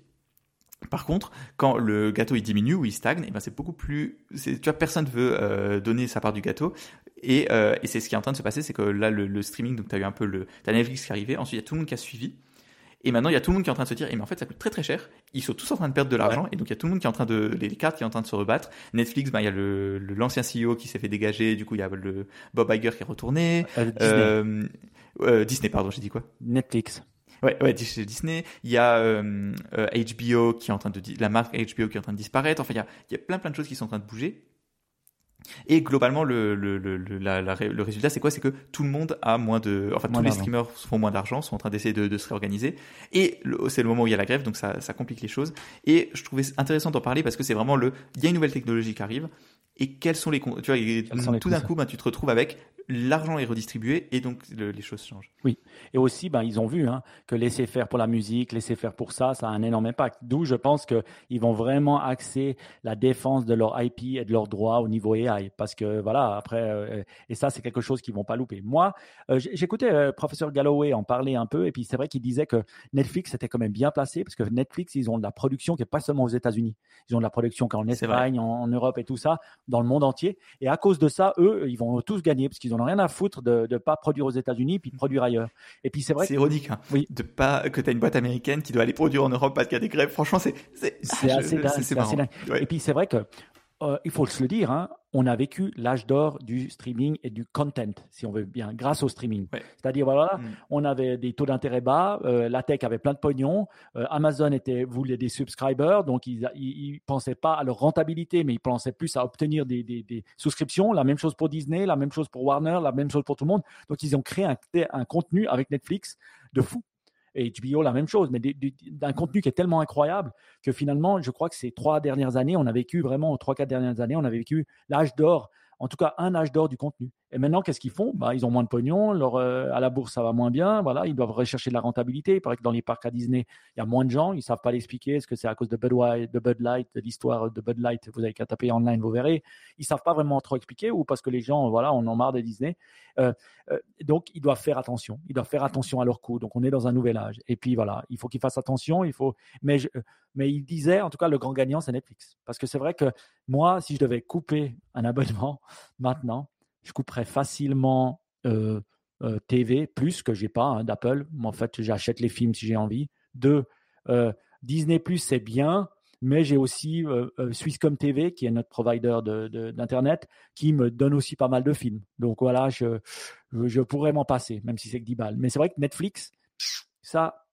[SPEAKER 2] Par contre, quand le gâteau il diminue ou il stagne, eh ben c'est beaucoup plus. Tu vois, personne veut euh, donner sa part du gâteau. Et, euh, et c'est ce qui est en train de se passer, c'est que là, le, streaming, donc tu as eu un peu le. T'as Netflix qui arrivé, ensuite il y a tout le monde qui a suivi. Et maintenant, il y a tout le monde qui est en train de se dire, eh, mais en fait, ça coûte très très cher. Ils sont tous en train de perdre de l'argent. Et donc, il y a tout le monde qui est en train de, les cartes qui est en train de se rebattre. Netflix, ben, il y a le, l'ancien CEO qui s'est fait dégager. Du coup, il y a le Bob Iger qui est retourné.
[SPEAKER 1] Euh, Disney.
[SPEAKER 2] Euh, Disney, pardon, j'ai dit quoi?
[SPEAKER 1] Netflix.
[SPEAKER 2] Ouais, ouais, Disney. Il y a euh, HBO qui est en train de la marque HBO qui est en train de disparaître. Enfin, il y a, il y a plein plein de choses qui sont en train de bouger. Et globalement, le, le, le, la, le résultat, c'est quoi? C'est que tout le monde a moins de. Enfin, tous les streamers font moins d'argent, sont en train d'essayer de, de, se réorganiser. Et c'est le moment où il y a la grève, donc ça, ça complique les choses. Et je trouvais intéressant d'en parler parce que c'est vraiment le. Il y a une nouvelle technologie qui arrive. Et quels sont les. Tu vois, tout d'un coup, ben, tu te retrouves avec l'argent est redistribué et donc les choses changent.
[SPEAKER 1] Oui, et aussi, ben, ils ont vu hein, que laisser faire pour la musique, laisser faire pour ça, ça a un énorme impact. D'où je pense qu'ils vont vraiment axer la défense de leur IP et de leurs droits au niveau AI. Parce que voilà, après, euh, et ça, c'est quelque chose qu'ils vont pas louper. Moi, euh, j'écoutais euh, professeur Galloway en parler un peu, et puis c'est vrai qu'il disait que Netflix était quand même bien placé, parce que Netflix, ils ont de la production qui n'est pas seulement aux États-Unis. Ils ont de la production qu'en Espagne, en, en Europe et tout ça, dans le monde entier. Et à cause de ça, eux, ils vont tous gagner, parce qu'ils ont rien à foutre de ne pas produire aux États-Unis puis de produire ailleurs. Et puis c'est vrai.
[SPEAKER 2] C'est ironique, hein, oui. de pas que tu as une boîte américaine qui doit aller produire en Europe parce qu'il y a des grèves. Franchement, c'est c'est
[SPEAKER 1] ah, assez, dingue. Et puis c'est vrai que euh, il faut se le dire, hein, on a vécu l'âge d'or du streaming et du content, si on veut bien, grâce au streaming. C'est-à-dire, voilà, mm. on avait des taux d'intérêt bas, euh, la tech avait plein de pognon, euh, Amazon était, voulait des subscribers, donc ils ne pensaient pas à leur rentabilité, mais ils pensaient plus à obtenir des, des, souscriptions. La même chose pour Disney, la même chose pour Warner, la même chose pour tout le monde. Donc, ils ont créé un, un contenu avec Netflix de fou et HBO la même chose, mais d'un contenu qui est tellement incroyable que finalement, je crois que ces trois dernières années, on a vécu vraiment, trois, quatre dernières années, on a vécu l'âge d'or en tout cas un âge d'or du contenu. Et maintenant, qu'est-ce qu'ils font? Bah, Ils ont moins de pognon, euh, à la bourse, ça va moins bien, voilà, ils doivent rechercher de la rentabilité. Il paraît que dans les parcs à Disney, il y a moins de gens, ils ne savent pas l'expliquer. Est-ce que c'est à cause de Bud, de Bud Light, de l'histoire de Bud Light Vous avez qu'à taper online, vous verrez. Ils ne savent pas vraiment trop expliquer ou parce que les gens, voilà, on en marre de Disney. Euh, euh, donc, ils doivent faire attention. Ils doivent faire attention à leur coûts. Donc, on est dans un nouvel âge. Et puis, voilà, il faut qu'ils fassent attention. Il faut... mais, mais il disait, en tout cas, le grand gagnant, c'est Netflix. Parce que c'est vrai que moi, si je devais couper un abonnement maintenant, je couperais facilement euh, euh, TV, plus que j'ai pas hein, d'Apple. En fait, j'achète les films si j'ai envie. Deux, euh, Disney c'est bien, mais j'ai aussi Swisscom TV, qui est notre provider d'Internet, qui me donne aussi pas mal de films. Donc voilà, je, je pourrais m'en passer, même si c'est que 10 balles. Mais c'est vrai que Netflix, ça,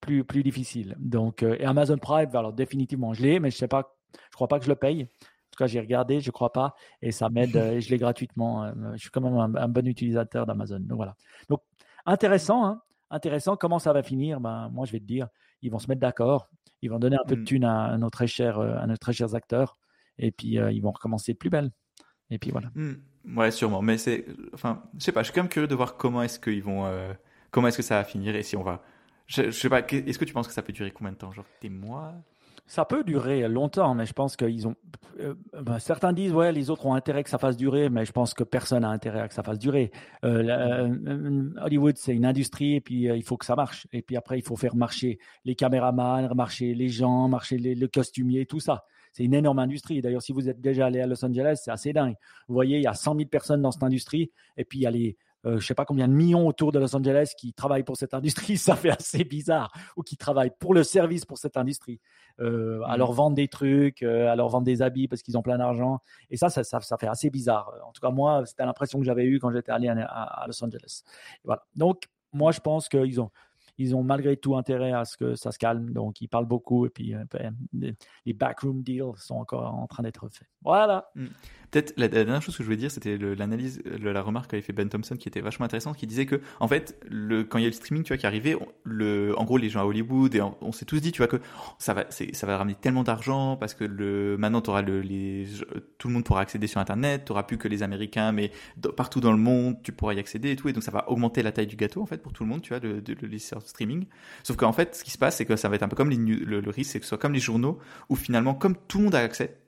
[SPEAKER 1] plus, plus difficile. Donc, et Amazon Prime, alors définitivement, je l'ai, mais je sais pas, je crois pas que je le paye tout cas, j'ai regardé, je crois pas, et ça m'aide. et je l'ai gratuitement. Euh, je suis quand même un, bon utilisateur d'Amazon. Donc voilà. Donc intéressant, hein intéressant. Comment ça va finir Ben moi, je vais te dire, ils vont se mettre d'accord. Ils vont donner un peu de mm. thunes à, nos très chers, euh, à nos très chers acteurs, et puis euh, ils vont recommencer de plus belle. Et puis voilà.
[SPEAKER 2] Mm. Ouais, sûrement. Mais c'est, enfin, je sais pas. Je suis quand même curieux de voir comment est-ce qu'ils vont, comment est-ce que ça va finir et si on va. Je, je sais pas. Est-ce que tu penses que ça peut durer combien de temps? Genre des mois?
[SPEAKER 1] Ça peut durer longtemps, mais je pense qu'ils ont. Euh, ben, certains disent ouais, les autres ont intérêt que ça fasse durer, mais je pense que personne n'a intérêt à que ça fasse durer. Euh, euh, Hollywood, c'est une industrie et puis il faut que ça marche. Et puis après, il faut faire marcher les caméramans, marcher les gens, marcher les, le costumier, tout ça. C'est une énorme industrie. D'ailleurs, si vous êtes déjà allé à Los Angeles, c'est assez dingue. Vous voyez, il y a 100 000 personnes dans cette industrie, et puis il y a les euh, je sais pas combien de millions autour de Los Angeles qui travaillent pour cette industrie, ça fait assez bizarre, ou qui travaillent pour le service pour cette industrie, euh, à mm. leur vendre des trucs, euh, à leur vendre des habits parce qu'ils ont plein d'argent. Et ça, ça, ça, fait assez bizarre. En tout cas, moi, c'était l'impression que j'avais eue quand j'étais allé à, Los Angeles. voilà. Donc, moi, je pense qu'ils ont, ils ont malgré tout intérêt à ce que ça se calme. Donc, ils parlent beaucoup et puis euh, les backroom deals sont encore en train d'être faits. Voilà.
[SPEAKER 2] Peut-être la, dernière chose que je voulais dire, c'était l'analyse, la remarque qu'avait fait Ben Thompson qui était vachement intéressante, qui disait que, en fait, quand il y a le streaming, tu vois, qui arrivait, en gros, les gens à Hollywood, on, s'est tous dit, tu vois, que ça va, ramener tellement d'argent parce que maintenant, auras le, les, tout le monde pourra accéder sur Internet, tu n'auras plus que les Américains, mais partout dans le monde, tu pourras y accéder et tout, et donc ça va augmenter la taille du gâteau, en fait, pour tout le monde, tu vois, de, streaming. Sauf qu'en fait, ce qui se passe, c'est que ça va être un peu comme le, le risque, c'est que ce soit comme les journaux, où finalement, comme tout le monde a accès,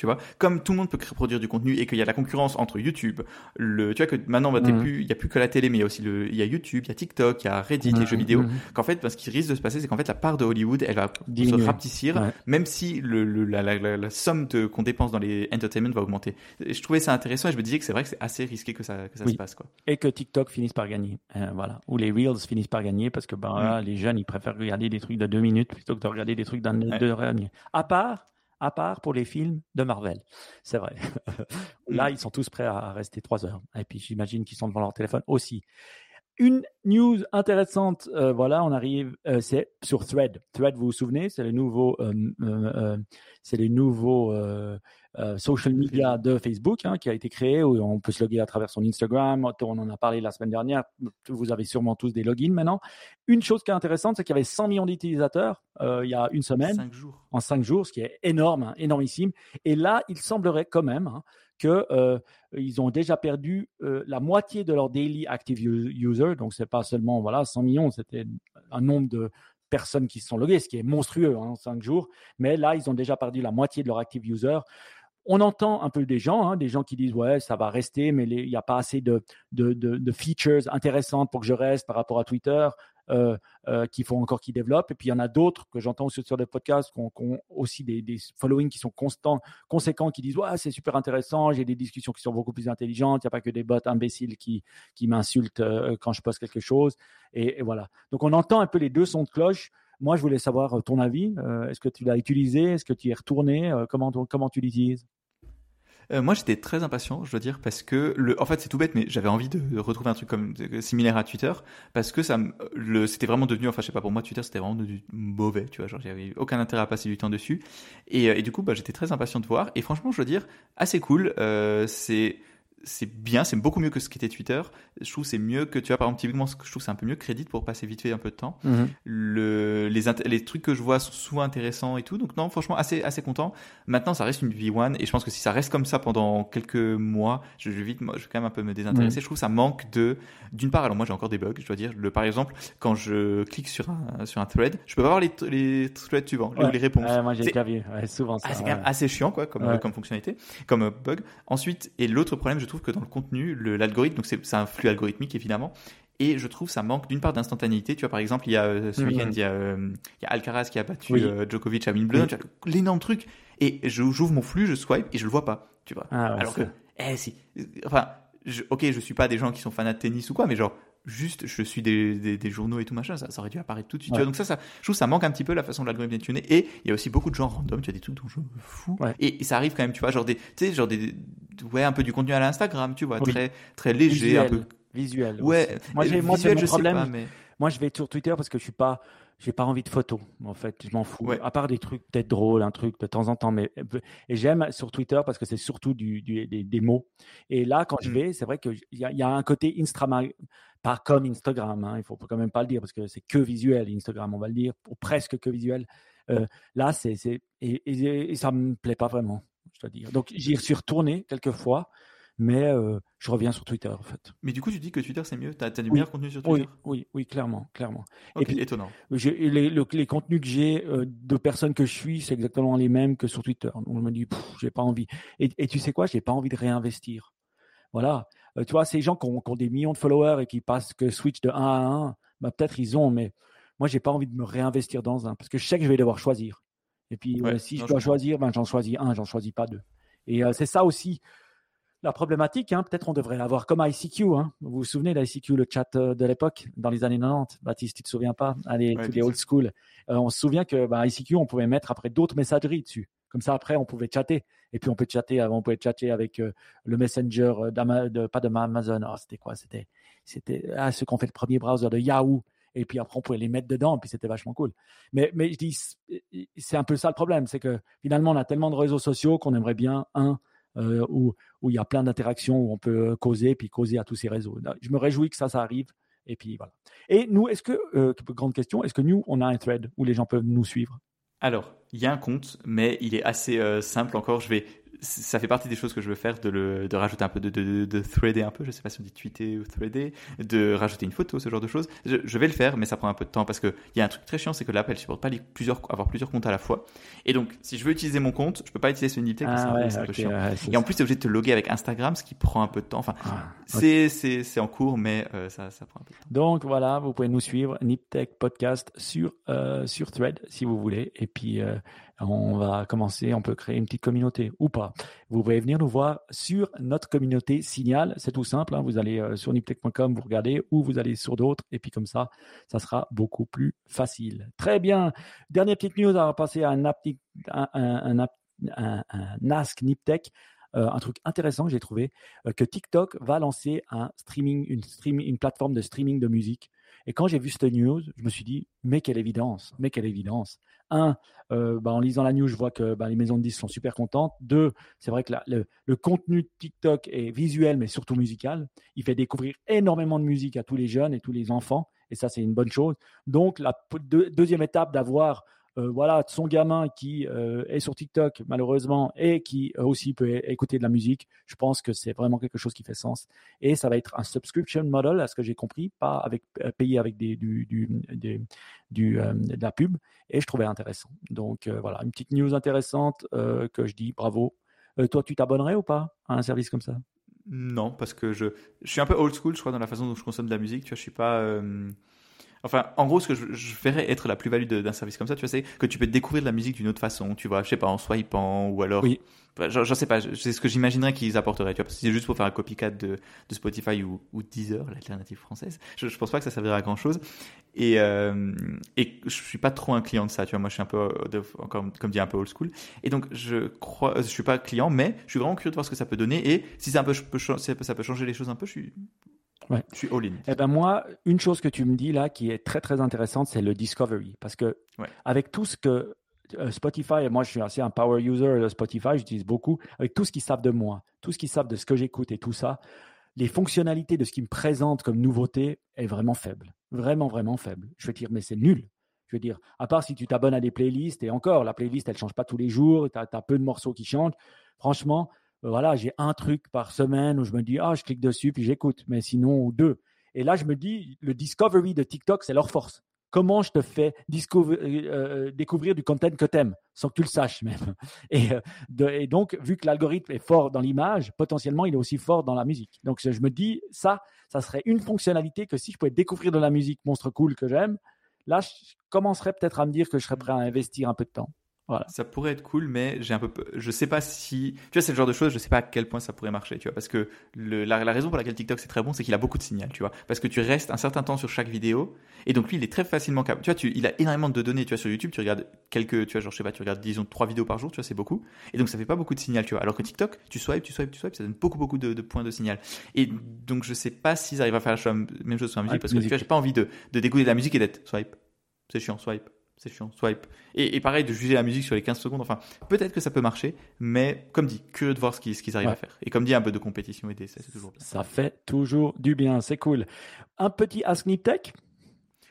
[SPEAKER 2] tu vois, comme tout le monde peut produire du contenu et qu'il y a la concurrence entre YouTube, le, tu vois que maintenant, bah, mmh. plus, il y a plus que la télé, mais il y a aussi le, il y a YouTube, il y a TikTok, il y a Reddit, les jeux vidéo. Mmh. Qu'en fait, ce qui risque de se passer, c'est qu'en fait, la part de Hollywood, elle va se rapetissir, même si le, la, la, la, somme qu'on dépense dans les entertainment va augmenter. Je trouvais ça intéressant et je me disais que c'est vrai que c'est assez risqué que ça, que ça se passe, quoi.
[SPEAKER 1] Et que TikTok finisse par gagner, euh, voilà, ou les Reels finissent par gagner parce que ben, les jeunes, ils préfèrent regarder des trucs de deux minutes plutôt que de regarder des trucs d'un deux heures À part à part pour les films de Marvel. C'est vrai. Là, mm. ils sont tous prêts à rester trois heures. Et puis, j'imagine qu'ils sont devant leur téléphone aussi. Une news intéressante, euh, voilà, on arrive, euh, c'est sur Thread. Thread, vous vous souvenez, c'est le nouveau, euh, c'est les nouveaux social media de Facebook hein, qui a été créé où on peut se loguer à travers son Instagram. On en a parlé la semaine dernière. Vous avez sûrement tous des logins maintenant. Une chose qui est intéressante, c'est qu'il y avait 100 millions d'utilisateurs il y a une semaine,
[SPEAKER 2] cinq jours.
[SPEAKER 1] en cinq jours, ce qui est énorme, hein, énormissime. Et là, il semblerait quand même hein, que euh, ils ont déjà perdu euh, la moitié de leur daily active user. Donc c'est pas seulement voilà 100 millions, c'était un nombre de personnes qui se sont loguées, ce qui est monstrueux hein, en cinq jours. Mais là, ils ont déjà perdu la moitié de leur active user. On entend un peu des gens, hein, des gens qui disent ouais ça va rester, mais il n'y a pas assez de, features intéressantes pour que je reste par rapport à Twitter. Euh, euh, qu'il faut encore qu'ils développent. Et puis il y en a d'autres que j'entends aussi sur le podcast qui ont, aussi des, des followings qui sont constants, conséquents, qui disent ouais c'est super intéressant, j'ai des discussions qui sont beaucoup plus intelligentes. Il n'y a pas que des bots imbéciles qui m'insultent euh, quand je poste quelque chose. Et, voilà. Donc on entend un peu les deux sons de cloche. Moi, je voulais savoir ton avis. Est-ce que tu l'as utilisé? Est-ce que tu y es retourné? Comment, comment tu l'utilises?
[SPEAKER 2] Euh, moi, j'étais très impatient, je dois dire, parce que le, en fait, c'est tout bête, mais j'avais envie de retrouver un truc similaire à Twitter, parce que ça, c'était vraiment devenu, enfin, je sais pas, pour moi, Twitter, c'était vraiment devenu mauvais, tu vois, genre, j'avais aucun intérêt à passer du temps dessus, et, euh, du coup, bah, j'étais très impatient de voir, et franchement, je dois dire, assez cool. Euh, c'est c'est bien, c'est beaucoup mieux que ce qu'était Twitter. Je trouve c'est mieux que tu vois par exemple typiquement ce que je trouve c'est un peu mieux Crédit pour passer vite fait un peu de temps. Mhm. Le, les, les trucs que je vois sont souvent intéressants et tout. Donc non, franchement assez assez content. Maintenant ça reste une V1 et je pense que si ça reste comme ça pendant quelques mois, je, vais vite moi, je vais quand même un peu me désintéresser. Mhm. Je trouve ça manque de d'une part alors moi j'ai encore des bugs, je dois dire. Le par exemple quand je clique sur un sur un thread, je peux pas voir les, les threads suivants, les réponses.
[SPEAKER 1] moi j'ai déjà vu souvent ça.
[SPEAKER 2] Ah, c'est quand même assez chiant quoi comme comme fonctionnalité, comme bug. Ensuite et l'autre problème je trouve que dans le contenu, l'algorithme, donc c'est un flux algorithmique évidemment, et je trouve ça manque d'une part d'instantanéité. Tu vois, par exemple, il y a euh, ce week-end, il, euh, il, y a Alcaraz qui a battu euh, Djokovic à Wimbledon, oui. l'énorme truc, et j'ouvre mon flux, je swipe et je le vois pas, tu vois. Ah Alors que, eh si, enfin, je, ok, je suis pas des gens qui sont fanats de tennis ou quoi, mais genre, juste je suis des, des, journaux et tout machin, ça, ça, aurait dû apparaître tout de suite. donc ça, ça, je trouve ça manque un petit peu la façon de l'algorithme est tuné. Et il y a aussi beaucoup de gens random, tu as des trucs dont je me fous. Et, ça arrive quand même, tu vois, genre des, tu sais, genre des, ouais, un peu du contenu à l'Instagram, tu vois, très, très léger,
[SPEAKER 1] visuel,
[SPEAKER 2] un peu.
[SPEAKER 1] Visuel.
[SPEAKER 2] Ouais.
[SPEAKER 1] Moi, j'ai, moi, c'est mon problème. mais... Moi, je vais sur Twitter parce que je suis pas, j'ai pas envie de photos, en fait, je m'en fous. À part des trucs peut-être drôles, un truc de temps en temps, mais et j'aime sur Twitter parce que c'est surtout du, du des, des, mots. Et là, quand je mmh. vais, c'est vrai qu'il y, y, a un côté Instagram, pas comme Instagram, hein, il faut quand même pas le dire parce que c'est que visuel Instagram, on va le dire, ou presque que visuel. Euh, là, c'est et, et, et, ça me plaît pas vraiment, je dois dire. Donc j'y suis retourné quelques fois mais euh, je reviens sur Twitter en fait.
[SPEAKER 2] Mais du coup, tu dis que Twitter c'est mieux Tu as, du meilleur contenu sur Twitter?
[SPEAKER 1] oui, oui, oui, clairement, clairement.
[SPEAKER 2] et puis, étonnant.
[SPEAKER 1] Les, les, contenus que j'ai euh, de personnes que je suis, c'est exactement les mêmes que sur Twitter. Donc je me dis, j'ai pas envie. Et, et tu sais quoi, j'ai pas envie de réinvestir. Voilà. Euh, tu vois, ces gens qui ont, qui ont, des millions de followers et qui passent que switch de 1 à 1, bah, peut-être ils ont, mais moi j'ai pas envie de me réinvestir dans un parce que je sais que je vais devoir choisir. Et puis si je dois choisir, ben j'en choisis un, j'en choisis pas deux. Et c'est ça aussi la problématique, hein, peut-être on devrait avoir comme ICQ. Hein. Vous vous souvenez d'ICQ, le chat euh, de l'époque, dans les années 90 Baptiste, tu te souviens pas? Allez, tous les old school. Euh, on se souvient que bah, ICQ, on pouvait mettre après d'autres messageries dessus. Comme ça, après, on pouvait chatter. Et puis, on peut chatter, on pouvait chatter avec euh, le messenger, de, pas de Amazon. Oh, c'était quoi? C'était, c'était ah, ceux qui ont fait le premier browser de Yahoo. et puis après on pouvait les mettre dedans, et puis c'était vachement cool. Mais, mais je dis, c'est un peu ça le problème, c'est que finalement on a tellement de réseaux sociaux qu'on aimerait bien un euh, où, où il y a plein d'interactions, où on peut causer, puis causer à tous ces réseaux. Je me réjouis que ça, ça arrive. Et puis voilà. Et nous, est-ce que, euh, grande question, est-ce que nous, on a un thread où les gens peuvent nous suivre?
[SPEAKER 2] Alors, il y a un compte, mais il est assez euh, simple encore. Je vais, ça fait partie des choses que je veux faire, de, le, de rajouter un peu, de, de, de, threader un peu, je sais pas si on dit tweeter ou threader, de rajouter une photo, ce genre de choses. Je, je vais le faire, mais ça prend un peu de temps parce qu'il y a un truc très chiant, c'est que l'app, elle supporte pas les, plusieurs, avoir plusieurs comptes à la fois. Et donc, si je veux utiliser mon compte, je peux pas utiliser ce
[SPEAKER 1] ah,
[SPEAKER 2] c'est un peu chiant. et en plus, tu es obligé de te loguer avec Instagram, ce qui prend un peu de temps. Enfin, ah, c'est, c'est, c'est en cours, mais euh, ça, ça prend un peu de temps.
[SPEAKER 1] Donc voilà, vous pouvez nous suivre, NipTech Podcast sur, euh, sur Thread, si vous voulez. Et puis, euh, on va commencer, on peut créer une petite communauté ou pas. Vous pouvez venir nous voir sur notre communauté Signal. C'est tout simple. Hein. Vous allez euh, sur niptech.com, vous regardez, ou vous allez sur d'autres. Et puis comme ça, ça sera beaucoup plus facile. Très bien. Dernière petite news, on va passer à un, Ask Niptech. Euh, un truc intéressant que j'ai trouvé, euh, que TikTok va lancer un streaming, une plateforme de streaming de musique. Et quand j'ai vu cette news, je me suis dit, mais quelle évidence, mais quelle évidence un, euh, bah, en lisant la news, je vois que bah, les maisons de disques sont super contentes. Deux, c'est vrai que le, contenu de TikTok est visuel, mais surtout musical. Il fait découvrir énormément de musique à tous les jeunes et tous les enfants, et ça, c'est une bonne chose. Donc, la deuxième étape d'avoir euh, voilà, son gamin qui euh, est sur TikTok malheureusement et qui euh, aussi peut écouter de la musique, je pense que c'est vraiment quelque chose qui fait sens. Et ça va être un subscription model, à ce que j'ai compris, pas avec payer avec des, du, du, du de la pub. Et je trouvais intéressant. Donc voilà, une petite news intéressante que je dis bravo. toi, tu t'abonnerais ou pas à un service comme ça?
[SPEAKER 2] Non, parce que je, je suis un peu old school, je crois, dans la façon dont je consomme de la musique. Tu vois, je suis pas Enfin, en gros, ce que je, je ferais être la plus-value d'un service comme ça, tu vois, c'est que tu peux découvrir de la musique d'une autre façon, tu vois, je sais pas, en swipant ou alors.
[SPEAKER 1] Oui.
[SPEAKER 2] Je, je sais pas, c'est ce que j'imaginerais qu'ils apporteraient, tu vois, parce que c'est juste pour faire un copycat de, de Spotify ou, ou Deezer, l'alternative française. Je, je pense pas que ça servirait à grand chose. Et, euh, et je suis pas trop un client de ça, tu vois, moi je suis un peu, de, comme, comme dit, un peu old school. Et donc, je crois, je suis pas client, mais je suis vraiment curieux de voir ce que ça peut donner. Et si ça, un peu, ça peut changer les choses un peu, je suis
[SPEAKER 1] Ouais.
[SPEAKER 2] Je suis all-in.
[SPEAKER 1] Eh ben moi, une chose que tu me dis là qui est très très intéressante, c'est le discovery. Parce que avec tout ce que euh, Spotify, et moi je suis assez un power user de Spotify, j'utilise beaucoup, avec tout ce qu'ils savent de moi, tout ce qu'ils savent de ce que j'écoute et tout ça, les fonctionnalités de ce qu'ils me présentent comme nouveauté est vraiment faible. Vraiment, vraiment faible. Je veux dire, mais c'est nul. Je veux dire, à part si tu t'abonnes à des playlists, et encore, la playlist, elle change pas tous les jours, tu as, as, peu de morceaux qui changent. Franchement, voilà, j'ai un truc par semaine où je me dis, ah, je clique dessus, puis j'écoute, mais sinon, deux. Et là, je me dis, le discovery de TikTok, c'est leur force. Comment je te fais euh, euh, découvrir du content que tu aimes, sans que tu le saches même. Et, euh, et donc, vu que l'algorithme est fort dans l'image, potentiellement, il est aussi fort dans la musique. Donc, je me dis, ça, ça serait une fonctionnalité que si je pouvais découvrir de la musique monstre cool que j'aime, là, je commencerais peut-être à me dire que je serais prêt à investir un peu de temps.
[SPEAKER 2] Ça pourrait être cool, mais j'ai un peu, je sais pas si, tu vois, c'est le genre de choses, je sais pas à quel point ça pourrait marcher, tu vois, parce que le, la, raison pour laquelle TikTok c'est très bon, c'est qu'il a beaucoup de signal, tu vois, parce que tu restes un certain temps sur chaque vidéo, et donc lui, il est très facilement capable, tu vois, tu, il a énormément de données, tu vois, sur YouTube, tu regardes quelques, tu vois, genre, je sais pas, tu regardes, disons, trois vidéos par jour, tu vois, c'est beaucoup, et donc ça fait pas beaucoup de signal, tu vois, alors que TikTok, tu swipes, tu swipes, tu swipes, ça donne beaucoup, beaucoup de, points de signal, et donc je sais pas s'ils arrivent à faire la même chose sur la musique, parce que tu vois, j'ai pas envie de, de dégoûter de la musique et d'être swipe, c'est chiant, swipe c'est chiant, swipe. Et, pareil, de juger la musique sur les 15 secondes, enfin, peut-être que ça peut marcher, mais comme dit, curieux de voir ce qu'ils arrivent à faire. Et comme dit, un peu de compétition et d'essai, c'est toujours bien.
[SPEAKER 1] Ça fait toujours du bien, c'est cool. Un petit Ask Tech?